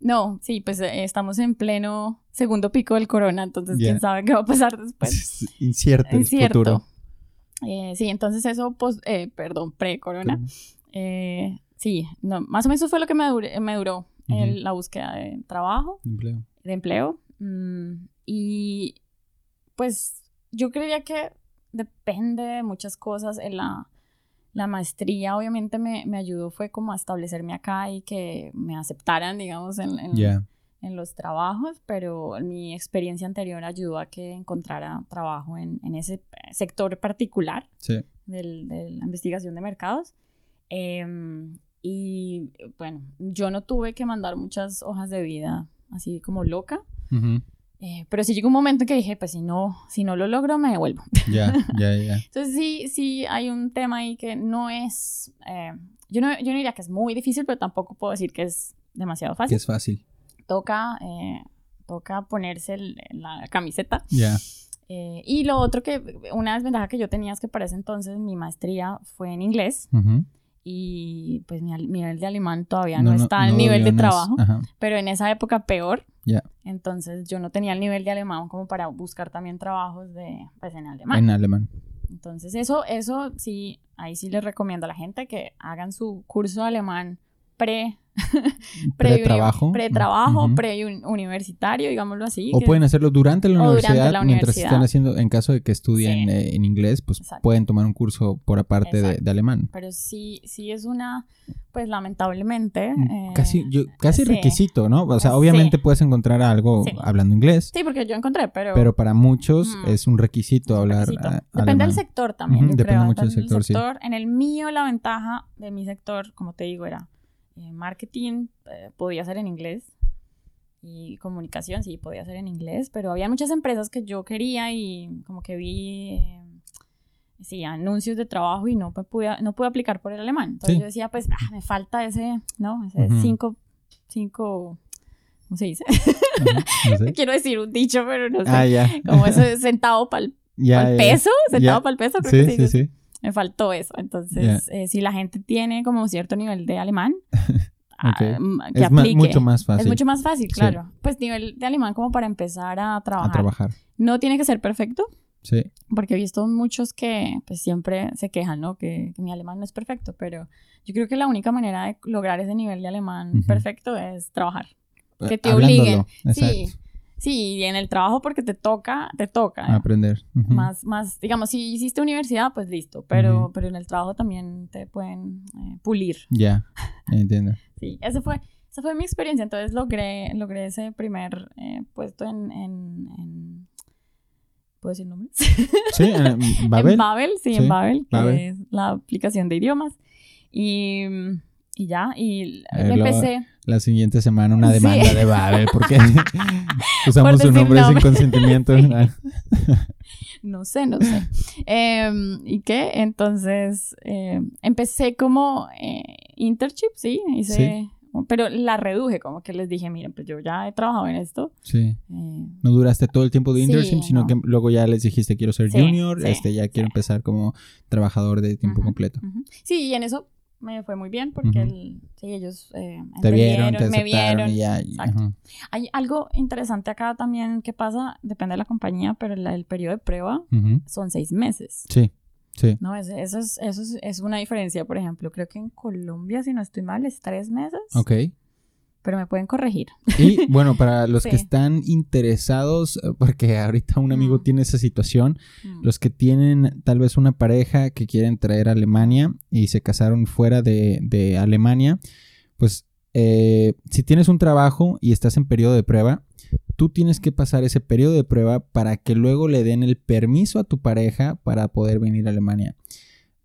no, sí, pues estamos en pleno segundo pico del corona, entonces quién sabe qué va a pasar después. Incierto, Incierto. el futuro. Eh, sí, entonces eso, pues, eh, perdón, pre-corona. Eh, sí, no, más o menos eso fue lo que me, me duró la búsqueda de trabajo. De empleo. De empleo. Mm, y pues yo creía que depende de muchas cosas. En la, la maestría obviamente me, me, ayudó, fue como a establecerme acá y que me aceptaran, digamos, en, en, en los trabajos, pero mi experiencia anterior ayudó a que encontrara trabajo en, en ese sector particular del, de la investigación de mercados. Em, y bueno, yo no tuve que mandar muchas hojas de vida así como loca. Eh, pero sí llegó un momento en que dije, pues si no, si no lo logro, me devuelvo. Ya, ya, ya. <laughs> Entonces sí, sí hay un tema ahí que no es, eh, yo, no, yo no diría que es muy difícil, pero tampoco puedo decir que es demasiado fácil. Que es fácil toca, eh, toca ponerse la camiseta. Ya. Eh, y lo otro que, una desventaja que yo tenía es que para ese entonces mi maestría fue en inglés. Y pues mi nivel de alemán todavía no, está al nivel de trabajo, pero en esa época peor. Entonces yo no tenía el nivel de alemán como para buscar también trabajos de, pues en alemán. En alemán. Entonces eso, eso sí, ahí sí les recomiendo a la gente que hagan su curso de alemán pre <laughs> pre-trabajo, pre-trabajo, pre-universitario, digámoslo así. O pueden hacerlo durante la, universidad, mientras estén haciendo, en caso de que estudien eh, en inglés, pues pueden tomar un curso por aparte de, alemán. Pero sí, sí es una, pues lamentablemente. Mm, eh, casi, casi requisito, ¿no? O sea, obviamente puedes encontrar algo hablando inglés. Sí, porque yo encontré, pero. Pero para muchos mm. es un requisito hablar. Depende del sector también. Depende mucho del sector, sí. En el mío, la ventaja de mi sector, como te digo, era eh, marketing eh, podía ser en inglés y comunicación sí podía ser en inglés, pero había muchas empresas que yo quería y como que vi eh, sí, anuncios de trabajo y no pude, no pude aplicar por el alemán. Entonces yo decía, pues ah, me falta ese, ¿no? Ese cinco, cinco, ¿cómo se dice? <laughs> Quiero decir un dicho, pero no sé. Ah, como ese centavo para <laughs> el peso, centavo para el peso, creo sí, que sí, sí me faltó eso. Entonces, eh, si la gente tiene como cierto nivel de alemán, <laughs> ah, que es mucho más fácil. Es mucho más fácil, claro. Pues nivel de alemán como para empezar a trabajar. A trabajar. No tiene que ser perfecto. Sí. Porque he visto muchos que pues siempre se quejan, ¿no? Que, mi alemán no es perfecto, pero yo creo que la única manera de lograr ese nivel de alemán perfecto es trabajar. Que te obliguen. Sí, Sí, y en el trabajo porque te toca, te toca. Aprender. Más, más, digamos, si hiciste universidad, pues listo, pero, pero en el trabajo también te pueden eh, pulir. Ya, entiendo. <laughs> sí, esa fue, esa fue mi experiencia, entonces logré, logré ese primer eh, puesto en, en, ¿Puedo decir nombres? Sí, en <laughs> Babel. en Babel, sí, en Babel, que es la aplicación de idiomas. Y y ya, y empecé. La siguiente semana una demanda de Babel porque <laughs> <laughs> usamos su nombre sin consentimiento. <laughs> no sé, no sé. Em, ¿Y qué? Entonces, em, empecé como eh, internship, sí, hice, pero la reduje, como que les dije, miren, pues yo ya he trabajado en esto. Sí. Eh, no duraste todo el tiempo de internship, sino que luego ya les dijiste, quiero ser junior, este ya quiero empezar como trabajador de tiempo completo. Sí, y en eso me fue muy bien porque sí, ellos eh, te vieron, me vieron. Hay algo interesante acá también que pasa, depende de la compañía, pero el, periodo de prueba son seis meses. Sí, sí. No, eso, es, eso es, una diferencia, por ejemplo. Creo que en Colombia, si no estoy mal, es tres meses. Ok. Pero me pueden corregir. Y bueno, para <laughs> los que están interesados, eh, porque ahorita un amigo mm. tiene esa situación, mm. los que tienen tal vez una pareja que quieren traer a Alemania y se casaron fuera de, Alemania, pues eh, si tienes un trabajo y estás en periodo de prueba, tú tienes que pasar ese periodo de prueba para que luego le den el permiso a tu pareja para poder venir a Alemania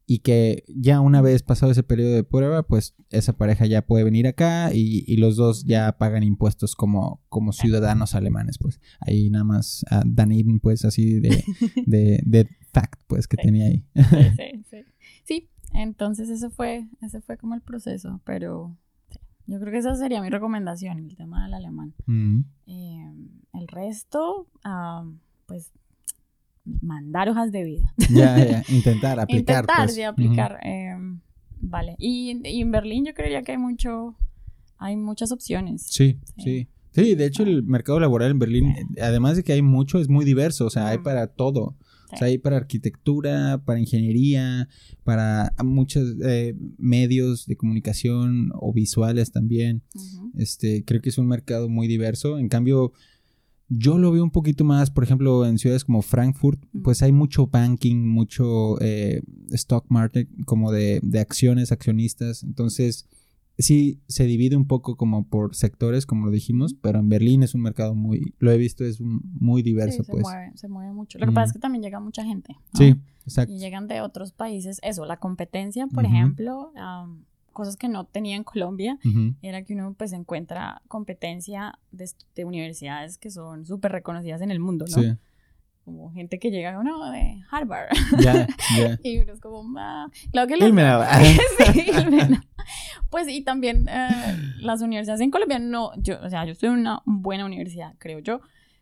y que ya una vez pasado ese periodo de prueba, pues esa pareja ya puede venir acá y, los dos ya pagan impuestos como, como ciudadanos alemanes, pues ahí nada más uh, Daneben, pues así <laughs> de, de, fact, pues que tenía ahí. sí, sí, <laughs> sí. entonces ese fue, ese fue como el proceso, pero yo creo que esa sería mi recomendación, el tema del alemán. Mm. Eh, el resto, ah, pues mandar hojas de vida. <laughs> Ya, ya, intentar <laughs> aplicar. intentar, pues. aplicar. Em, vale. Y, en Berlín yo creería que hay mucho, hay muchas opciones. Sí, sí. sí. de hecho el mercado laboral en Berlín, además de que hay mucho, es muy diverso, o sea, hay para todo. O sea, hay para arquitectura, para ingeniería, para muchos eh, medios de comunicación o visuales también. Este, creo que es un mercado muy diverso. En cambio, yo lo veo un poquito más, por ejemplo, en ciudades como Frankfurt, pues hay mucho banking, mucho eh, stock market, como de, acciones, accionistas. Entonces, sí se divide un poco como por sectores, como lo dijimos, pero en Berlín es un mercado muy, lo he visto, es muy diverso, se pues. Mueve, se mueve mucho. Lo que pasa es que también llega mucha gente. Sí, exacto. Y llegan de otros países. Eso, la competencia, por ejemplo, cosas que no tenía en Colombia, era que uno pues encuentra competencia de, universidades que son súper reconocidas en el mundo, ¿no? Sí. Como gente que llega, uno de Harvard. <laughs> Y uno es como, ah, claro que les... <laughs> <laughs> sí, Pues y también eh, las universidades en Colombia, no, yo, o sea, yo estoy en una buena universidad, creo yo,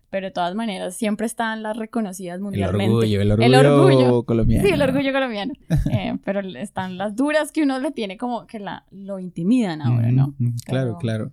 pero de todas maneras siempre están las reconocidas mundialmente. El orgullo, el orgullo, colombiano. Sí, el orgullo colombiano. <laughs> Eh, pero están las duras que uno le tiene como que la, lo intimidan ahora, ¿no? claro, claro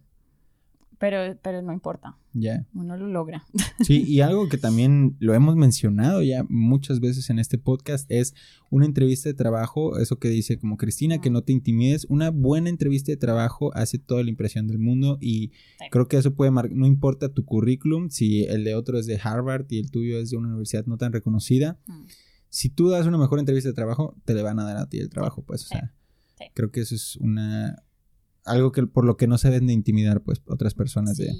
pero, pero no importa. Ya. Uno lo logra. <laughs> Sí, y algo que también lo hemos mencionado ya muchas veces en este podcast es una entrevista de trabajo, eso que dice como Cristina, que no te intimides, una buena entrevista de trabajo hace toda la impresión del mundo y creo que eso puede marcar, no importa tu currículum, si el de otro es de Harvard y el tuyo es de una universidad no tan reconocida, mm. si tú das una mejor entrevista de trabajo, te le van a dar a ti el trabajo, pues, o sea, creo que eso es una algo que por lo que no se deben de intimidar pues otras personas de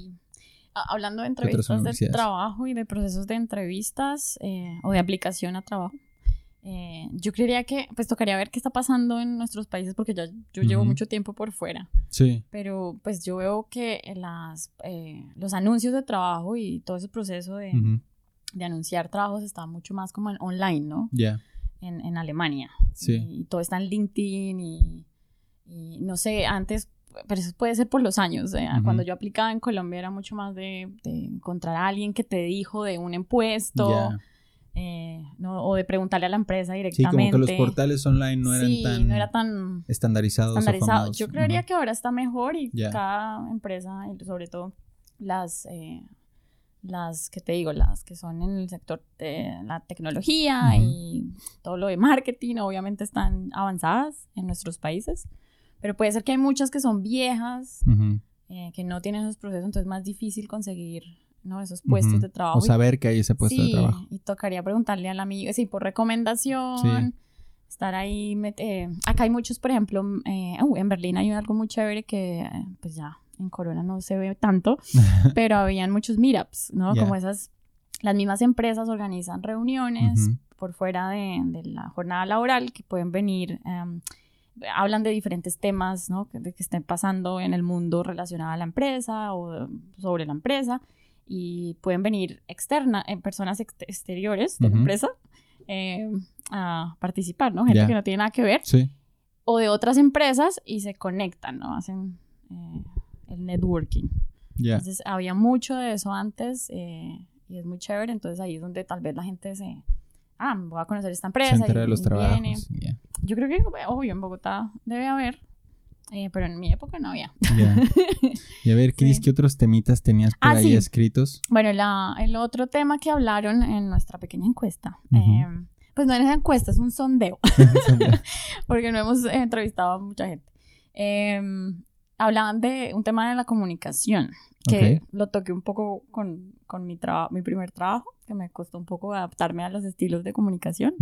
hablando de entrevistas de, trabajo y de procesos de entrevistas eh, o de aplicación a trabajo eh, yo creería que pues tocaría ver qué está pasando en nuestros países porque ya yo llevo mucho tiempo por fuera. Sí. Pero pues yo veo que las eh, los anuncios de trabajo y todo ese proceso de, de anunciar trabajos está mucho más como en online no ya. En, en, Alemania. Sí. Y, todo está en LinkedIn y y no sé, antes pero eso puede ser por los años. Cuando yo aplicaba en Colombia era mucho más de, encontrar a alguien que te dijo de un impuesto. Eh, o de preguntarle a la empresa directamente. Sí, como que los portales online no eran tan, no era tan estandarizados. estandarizados. Yo creería que ahora está mejor y cada empresa, sobre todo las, eh, las que te digo, las que son en el sector de la tecnología y todo lo de marketing, obviamente están avanzadas en nuestros países. Pero puede ser que hay muchas que son viejas, eh, que no tienen esos procesos, entonces es más difícil conseguir ¿no? esos puestos de trabajo. O saber que hay ese puesto de trabajo. Y tocaría preguntarle al amigo, sí, por recomendación. Estar ahí. Eh, acá hay muchos, por ejemplo, eh, en Berlín hay algo muy chévere que, pues ya, en Corona no se ve tanto, <laughs> pero habían muchos meetups, ¿no? Como esas, las mismas empresas organizan reuniones por fuera de, la jornada laboral que pueden venir. Em, hablan de diferentes temas ¿no? que, que estén pasando en el mundo relacionado a la empresa o sobre la empresa y pueden venir externa, en personas exteriores de la empresa eh, a participar, ¿no? Gente que no tiene nada que ver. Sí. O de otras empresas y se conectan, ¿no? Hacen eh, el networking. Entonces había mucho de eso antes eh, y es muy chévere, entonces ahí es donde tal vez la gente se ah, voy a conocer esta empresa. Se de los trabajos. Yo creo que, obvio, en Bogotá debe haber, eh, pero en mi época no había. <laughs> Y a ver, Cris, ¿qué otros temitas tenías por ah, ahí escritos? Bueno, la, el otro tema que hablaron en nuestra pequeña encuesta, em, pues no es encuesta, es un sondeo, <laughs> <laughs> porque no hemos entrevistado a mucha gente. Em, hablaban de un tema de la comunicación, que lo toqué un poco con, con mi, mi primer trabajo, que me costó un poco adaptarme a los estilos de comunicación.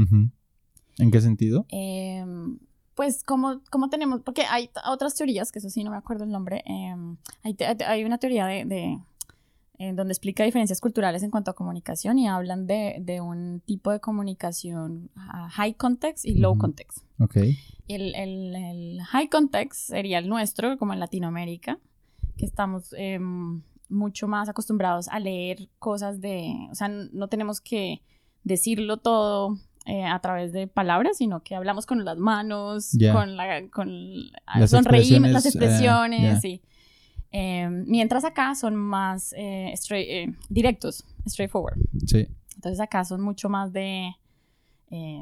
¿En qué sentido? Em, pues como, como tenemos, porque hay otras teorías, que eso sí no me acuerdo el nombre, em, hay, hay, una teoría de, de donde explica diferencias culturales en cuanto a comunicación y hablan de, de un tipo de comunicación high context y low context. Ok. El, el, el, high context sería el nuestro, como en Latinoamérica, que estamos em, mucho más acostumbrados a leer cosas de, o sea, no tenemos que decirlo todo eh, a través de palabras, sino que hablamos con las manos, con la, con las sonreímos, las expresiones, sí. Em, mientras acá son más eh, eh, directos, straightforward. Sí. Entonces acá son mucho más de,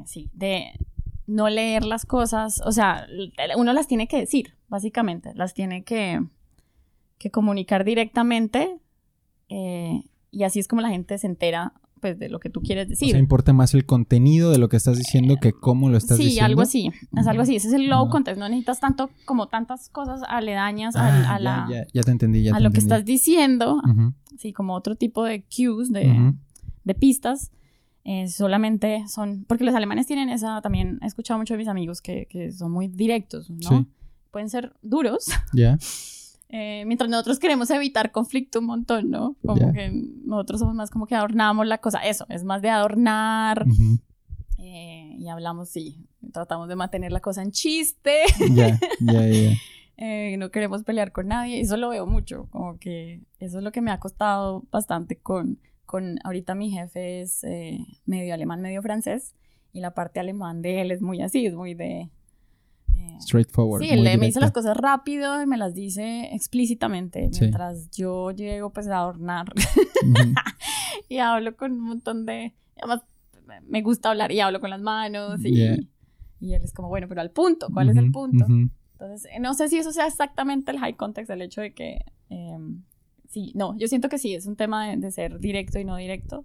sí, de no leer las cosas, o sea, uno las tiene que decir, básicamente, las tiene que, que comunicar directamente y así es como la gente se entera pues de lo que tú quieres decir. O sea, importa más el contenido de lo que estás diciendo que cómo lo estás diciendo. Sí, algo así, es algo así, ese es el low context, no necesitas tanto como tantas cosas aledañas a, ah, la... Ya, te entendí, ya A lo que estás diciendo, sí, como otro tipo de cues, de, de pistas, eh, solamente son, porque los alemanes tienen esa, también he escuchado mucho de mis amigos que, que son muy directos, ¿no? Sí. Pueden ser duros. Ya. <laughs> Eh, mientras nosotros queremos evitar conflicto un montón, ¿no? Como que nosotros somos más como que adornamos la cosa. Eso, es más de adornar. Eh, y hablamos, sí, tratamos de mantener la cosa en chiste. Ya, ya, ya. <laughs> Eh, no queremos pelear con nadie. Eso lo veo mucho. Como que eso es lo que me ha costado bastante con, con ahorita mi jefe es medio alemán, medio francés. Y la parte alemán de él es muy así, es muy de Straightforward. Sí, él me dice las cosas rápido y me las dice explícitamente, mientras yo llego pues a adornar <laughs> y hablo con un montón de... Además, me gusta hablar y hablo con las manos y, y él es como, bueno, pero al punto, ¿cuál es el punto? Entonces, eh, no sé si eso sea exactamente el high context, el hecho de que... Em, sí, no, yo siento que sí, es un tema de, ser directo y no directo.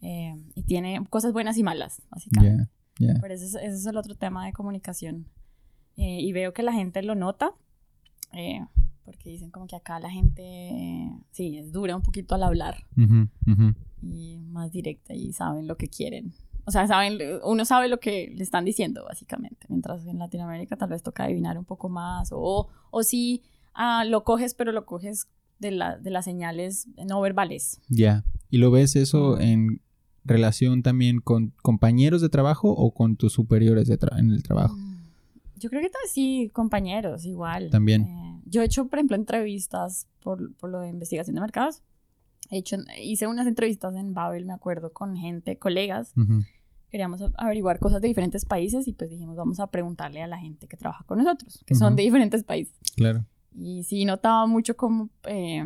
Em, y tiene cosas buenas y malas, básicamente. Pero ese ese es el otro tema de comunicación eh, y veo que la gente lo nota, eh, porque dicen como que acá la gente, sí, es dura un poquito al hablar y más directa y saben lo que quieren. O sea, saben, uno sabe lo que le están diciendo, básicamente. Mientras en Latinoamérica tal vez toca adivinar un poco más. O, o sí, ah, lo coges, pero lo coges de, la, de las señales no verbales. Ya. ¿Y lo ves eso en relación también con compañeros de trabajo o con tus superiores de en el trabajo? Mm. Yo creo que sí, compañeros, igual. También. Eh, yo he hecho, por ejemplo, entrevistas por, por, lo de investigación de mercados. He hecho, hice unas entrevistas en Babel, me acuerdo, con gente, colegas. Queríamos averiguar cosas de diferentes países y pues dijimos, vamos a preguntarle a la gente que trabaja con nosotros, que son de diferentes países. Claro. Y sí notaba mucho como, eh,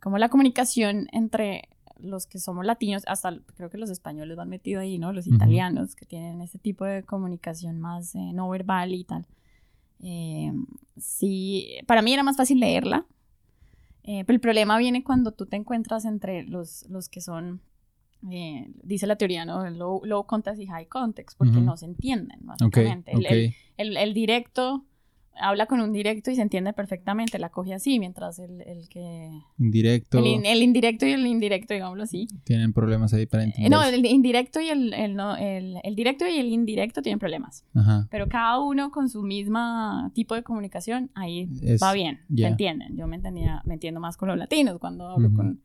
como la comunicación entre los que somos latinos, hasta creo que los españoles van metido ahí, ¿no? Los italianos que tienen ese tipo de comunicación más eh, no verbal y tal. Eh, sí, para mí era más fácil leerla, eh, pero el problema viene cuando tú te encuentras entre los, los que son, dice la teoría, ¿no? Low, low, context y high context, porque no se entienden, básicamente. el, el directo habla con un directo y se entiende perfectamente, la coge así, mientras el, el que... Indirecto. El, indirecto y el indirecto, digámoslo así. Tienen problemas ahí para entender. no, el indirecto y el, el, no, el, el directo y el indirecto tienen problemas. Ajá. Pero cada uno con su misma tipo de comunicación, ahí va bien, se entienden. Yo me, entendía, me entiendo más con los latinos cuando hablo con...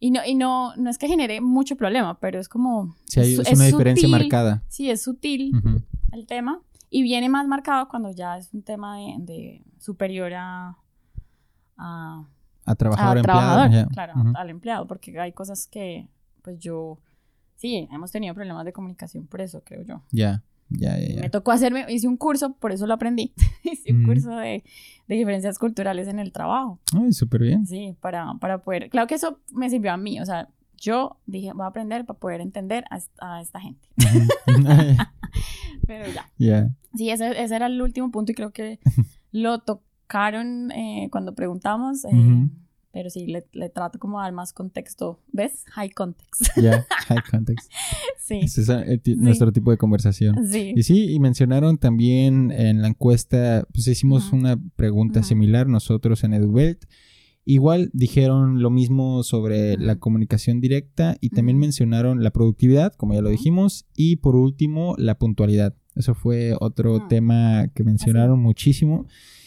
Y no, y no, no es que genere mucho problema, pero es como... Sí, hay, es, una diferencia marcada. Sí, es sutil el tema. Y viene más marcado cuando ya es un tema de, superior a, a, a trabajador, empleado. Claro, al empleado, porque hay cosas que, pues yo, sí, hemos tenido problemas de comunicación por eso, creo yo. Ya, ya, ya. Me tocó hacerme, hice un curso, por eso lo aprendí. <laughs> hice un curso de, de, diferencias culturales en el trabajo. Ay, súper bien. Sí, para, para poder, claro que eso me sirvió a mí, o sea, yo dije, voy a aprender para poder entender a, esta gente. <laughs> <laughs> Pero ya. Sí, ese, era el último punto y creo que <laughs> lo tocaron eh, cuando preguntamos. Eh, pero sí, le, le, trato como dar más contexto. ¿Ves? High context. Ya, <laughs> high context. sí. Ese es eh, nuestro tipo de conversación. Sí. Y sí, y mencionaron también en la encuesta, pues hicimos una pregunta similar nosotros en EduBelt. Igual dijeron lo mismo sobre la comunicación directa y también mencionaron la productividad, como ya lo dijimos, y por último la puntualidad. Eso fue otro tema que mencionaron muchísimo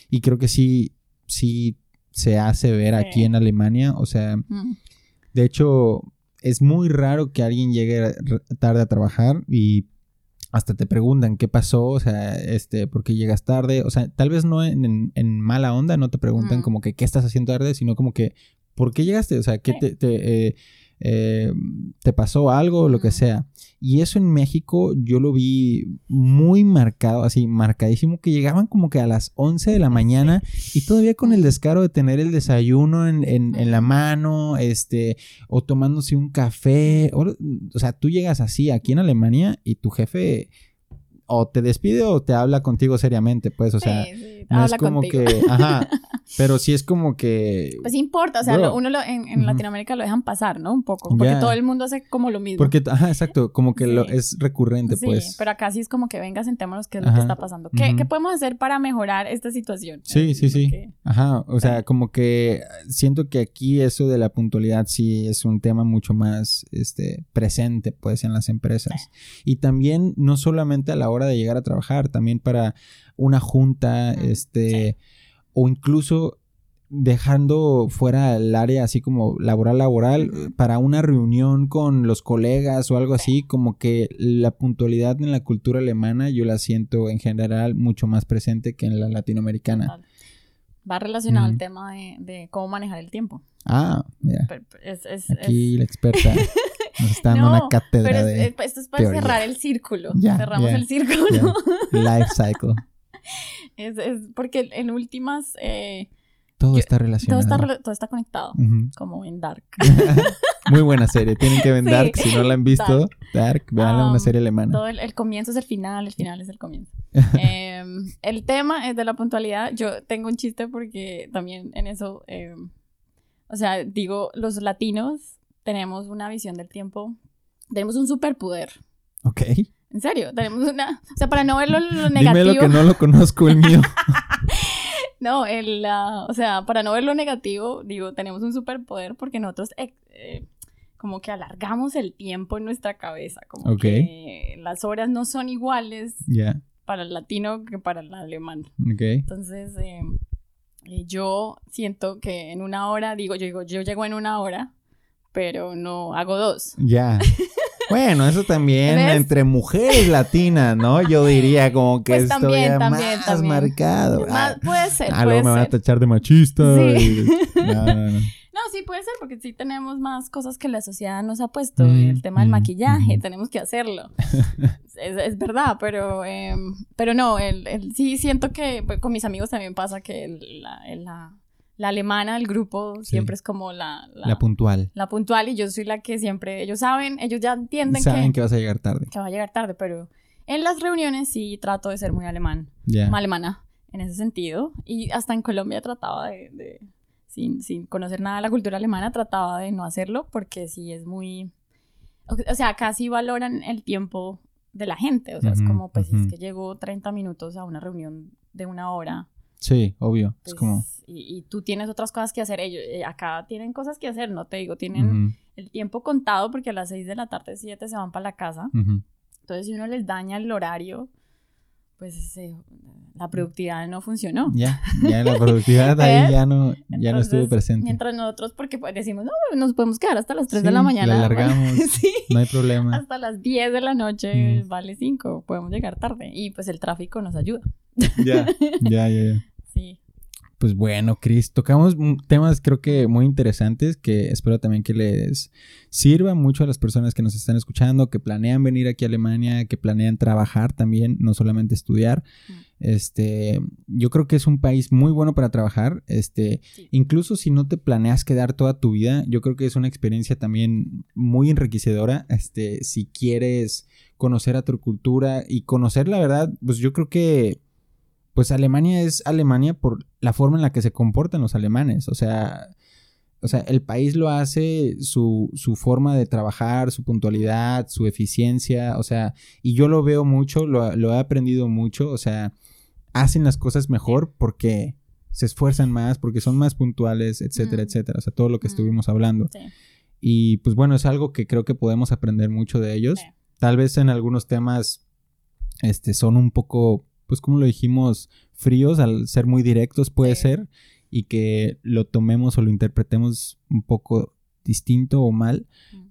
y creo que sí, sí se hace ver aquí en Alemania. O sea, de hecho, es muy raro que alguien llegue tarde a trabajar y hasta te preguntan qué pasó, o sea, este, por qué llegas tarde. O sea, tal vez no en, mala onda, no te preguntan como que qué estás haciendo tarde, sino como que, ¿por qué llegaste? O sea, ¿qué te, te eh, eh, te pasó algo, lo que sea. Y eso en México yo lo vi muy marcado, así marcadísimo, que llegaban como que a las 11 de la mañana y todavía con el descaro de tener el desayuno en, en, la mano, este, o tomándose un café. O, o sea, tú llegas así aquí en Alemania y tu jefe o te despide o te habla contigo seriamente, pues, o sea, no es como que, ajá, <laughs> pero sí es como que... Pues importa, o sea, uno en, Latinoamérica lo dejan pasar, ¿no? Un poco, porque todo el mundo hace como lo mismo. Porque, ajá, exacto, como que lo, es recurrente, sí, pues. pero acá sí es como que venga, sentémonos qué es lo que está pasando. ¿Qué, ¿Qué, podemos hacer para mejorar esta situación? Sí, sí, sí. Ajá, o sea, como que siento que aquí eso de la puntualidad sí es un tema mucho más, este, presente, pues, en las empresas. Y también, no solamente a la hora de llegar a trabajar, también para una junta, este, o incluso dejando fuera el área así como laboral laboral para una reunión con los colegas o algo así como que la puntualidad en la cultura alemana yo la siento en general mucho más presente que en la latinoamericana. Va relacionado al tema de, cómo manejar el tiempo. Ah ya. Aquí la experta <laughs> Nos está dando una cátedra de. esto es para cerrar el círculo. Cerramos el círculo. Life cycle. <laughs> Es, es, porque en últimas. Eh, todo está relacionado. Todo está, todo está conectado. Como en Dark. <laughs> Muy buena serie. Tienen que ver Dark. Si no la han visto, Dark, veanla, una um, serie alemana. Todo el, comienzo es el final, el final es el comienzo. <laughs> Em, el tema es de la puntualidad. Yo tengo un chiste porque también en eso. Em, o sea, digo, los latinos tenemos una visión del tiempo, tenemos un superpoder. Ok. En serio, tenemos una, o sea, para no verlo lo negativo. Dime lo que no lo conozco el mío. <laughs> no, el, o sea, para no ver lo negativo, digo, tenemos un superpoder porque nosotros eh, como que alargamos el tiempo en nuestra cabeza, como que las horas no son iguales para el latino que para el alemán. Okay. Entonces, eh, eh, yo siento que en una hora, digo, yo digo, yo llego en una hora pero no hago dos. Ya. <laughs> Bueno, eso también entre mujeres latinas, ¿no? Yo diría como que pues esto ya más marcado. puede ser. Ah, luego me van a tachar de machista. Sí. <laughs> No, no, no. No, sí puede ser, porque sí tenemos más cosas que la sociedad nos ha puesto. Mm, el tema del mm, maquillaje, mm. tenemos que hacerlo. <laughs> es, verdad, pero, em, pero no, el, el, sí siento que pues, con mis amigos también pasa que la, la la alemana del grupo siempre es como la, la, puntual. La puntual y yo soy la que siempre, ellos saben, ellos ya entienden saben que, vas a llegar tarde. Que va a llegar tarde, pero en las reuniones sí trato de ser muy alemán, alemana en ese sentido. Y hasta en Colombia trataba de, sin, sin, conocer nada de la cultura alemana, trataba de no hacerlo porque sí es muy, o sea, casi valoran el tiempo de la gente, o sea, es como, pues es que llego 30 minutos a una reunión de una hora Sí, obvio. es como... Pues, y, tú tienes otras cosas que hacer. Ellos eh, acá tienen cosas que hacer, no te digo, tienen el tiempo contado porque a las 6 de la tarde, 7 se van para la casa. Entonces, si uno les daña el horario, pues la productividad no funcionó. Ya, ya la productividad <laughs> ahí ¿Eh? ya no, ya no estuvo presente. Mientras nosotros, porque pues, decimos, no, nos podemos quedar hasta las 3 de la mañana. La alargamos, <laughs> sí, no hay problema. Hasta las 10 de la noche, vale 5, podemos llegar tarde. Y pues el tráfico nos ayuda. Ya, ya, ya, ya. Pues bueno, Cris, tocamos temas creo que muy interesantes que espero también que les sirva mucho a las personas que nos están escuchando, que planean venir aquí a Alemania, que planean trabajar también, no solamente estudiar. Mm. Este, yo creo que es un país muy bueno para trabajar. Este, incluso si no te planeas quedar toda tu vida, yo creo que es una experiencia también muy enriquecedora. Este, si quieres conocer a tu cultura y conocer la verdad, pues yo creo que pues Alemania es Alemania por la forma en la que se comportan los alemanes. O sea, o sea, el país lo hace, su, su, forma de trabajar, su puntualidad, su eficiencia, o sea, y yo lo veo mucho, lo, lo he aprendido mucho, o sea, hacen las cosas mejor porque se esfuerzan más, porque son más puntuales, etcétera, etcétera, o sea, todo lo que estuvimos hablando. Y pues bueno, es algo que creo que podemos aprender mucho de ellos. Tal vez en algunos temas este, son un poco, pues como lo dijimos, fríos al ser muy directos puede ser y que lo tomemos o lo interpretemos un poco distinto o mal,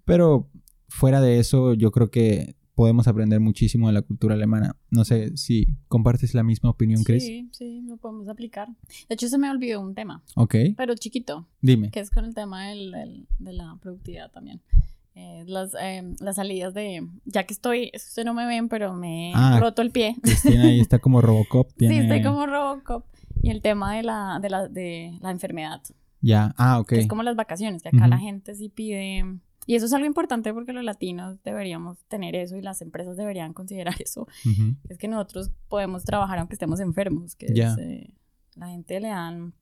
pero fuera de eso yo creo que podemos aprender muchísimo de la cultura alemana. No sé si compartes la misma opinión, Chris. Sí, sí, lo podemos aplicar. De hecho, se me olvidó un tema. Ok. Pero chiquito. Dime. Que es con el tema del, de la productividad también. Eh, las, eh, las salidas de. Ya que estoy. Es que ustedes no me ven, pero me he ah, roto el pie. Cristina ahí está como Robocop. <laughs> Sí, estoy como Robocop. Y el tema de la, de la, de la enfermedad. Ya, ah, ok. es como las vacaciones, que acá la gente sí pide. Y eso es algo importante porque los latinos deberíamos tener eso y las empresas deberían considerar <laughs> eso. Es que nosotros podemos trabajar aunque estemos enfermos, que eh, la gente le dan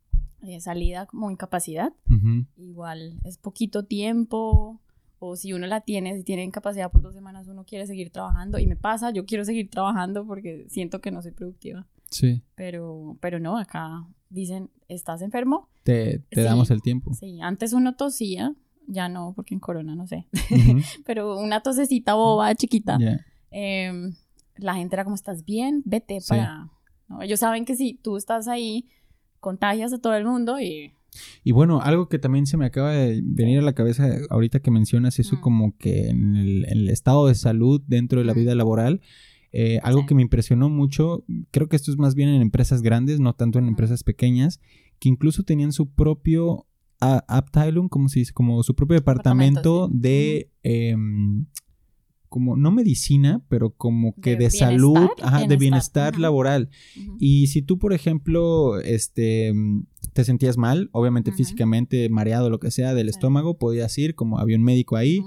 salida como incapacidad. Igual es poquito tiempo o si uno la tiene, si tiene incapacidad por dos semanas, uno quiere seguir trabajando y me pasa, yo quiero seguir trabajando porque siento que no soy productiva. Sí. Pero, pero no, acá dicen, ¿estás enfermo? Te, te damos el tiempo. Sí, antes uno tosía, ya no, porque en corona no sé, <laughs> pero una tosecita boba, chiquita. Em, la gente era como, ¿estás bien? Vete para... Ellos saben que si tú estás ahí, contagias a todo el mundo y y bueno, algo que también se me acaba de venir a la cabeza ahorita que mencionas eso como que en el, estado de salud dentro de la vida laboral, eh, algo que me impresionó mucho, creo que esto es más bien en empresas grandes, no tanto en empresas pequeñas, que incluso tenían su propio Abteilung, como se dice, como su propio departamento, de como no medicina, pero como que de, salud, ajá, de bienestar. laboral. Y si tú, por ejemplo, este te sentías mal, obviamente físicamente mareado, lo que sea, del estómago, podías ir, como había un médico ahí.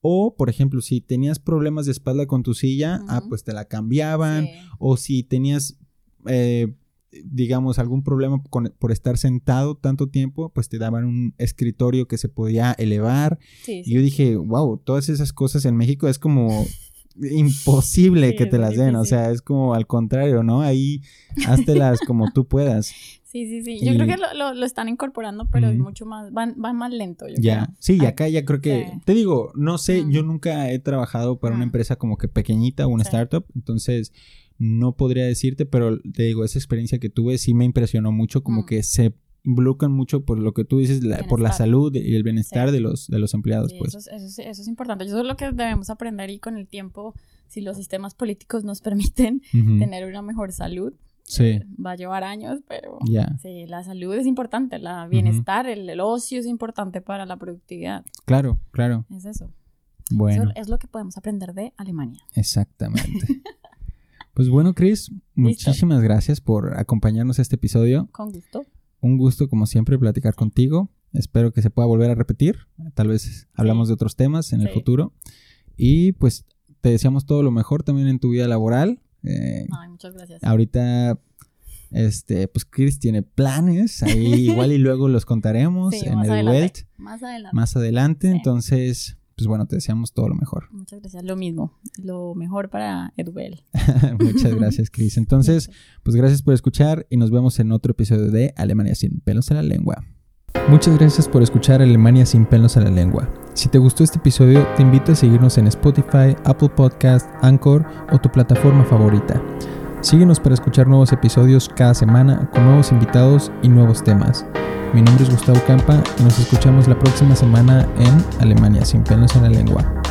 O, por ejemplo, si tenías problemas de espalda con tu silla, ah, pues te la cambiaban. O si tenías eh, digamos, algún problema por estar sentado tanto tiempo, pues te daban un escritorio que se podía elevar. Y yo dije, wow, todas esas cosas en México es como <laughs> imposible que te las den, o sea, es como al contrario, ¿no? Ahí háztelas como tú puedas. Sí, sí, sí. Yo creo que lo, lo, están incorporando, pero es mucho más, van, van más lento. Yo ya, sí, y acá ya creo que, te digo, no sé, yo nunca he trabajado para una empresa como que pequeñita, una startup, entonces no podría decirte, pero te digo, esa experiencia que tuve sí me impresionó mucho, como que se involucran mucho por lo que tú dices, por la salud y el bienestar de, los, de los empleados. pues. Eso es, eso, es, importante. Eso es lo que debemos aprender y con el tiempo, si los sistemas políticos nos <laughs> permiten tener una mejor salud. Sí. Va a llevar años, pero sí, la salud es importante, la bienestar, el, ocio es importante para la productividad. Claro, claro. Es eso. Bueno. Eso es lo que podemos aprender de Alemania. Exactamente. <laughs> Pues bueno, Chris, muchísimas gracias por acompañarnos a este episodio. Con gusto. Un gusto, como siempre, platicar contigo. Espero que se pueda volver a repetir. Tal vez hablamos de otros temas en el futuro. Y pues te deseamos todo lo mejor también en tu vida laboral. Eh, Ay, muchas gracias. Ahorita, este, pues Chris tiene planes ahí <laughs> igual y luego los contaremos en el Welt. Más adelante. Más adelante. Entonces, pues bueno, te deseamos todo lo mejor. Muchas gracias, lo mismo, lo mejor para Edubel. <laughs> Muchas gracias, Cris. <laughs> Entonces, pues gracias por escuchar y nos vemos en otro episodio de Alemania sin pelos en la lengua. Muchas gracias por escuchar Alemania sin pelos en la lengua. Si te gustó este episodio, te invito a seguirnos en Spotify, Apple Podcast, Anchor o tu plataforma favorita. Síguenos para escuchar nuevos episodios cada semana con nuevos invitados y nuevos temas. Mi nombre es Gustavo Campa y nos escuchamos la próxima semana en Alemania sin pelos en la lengua.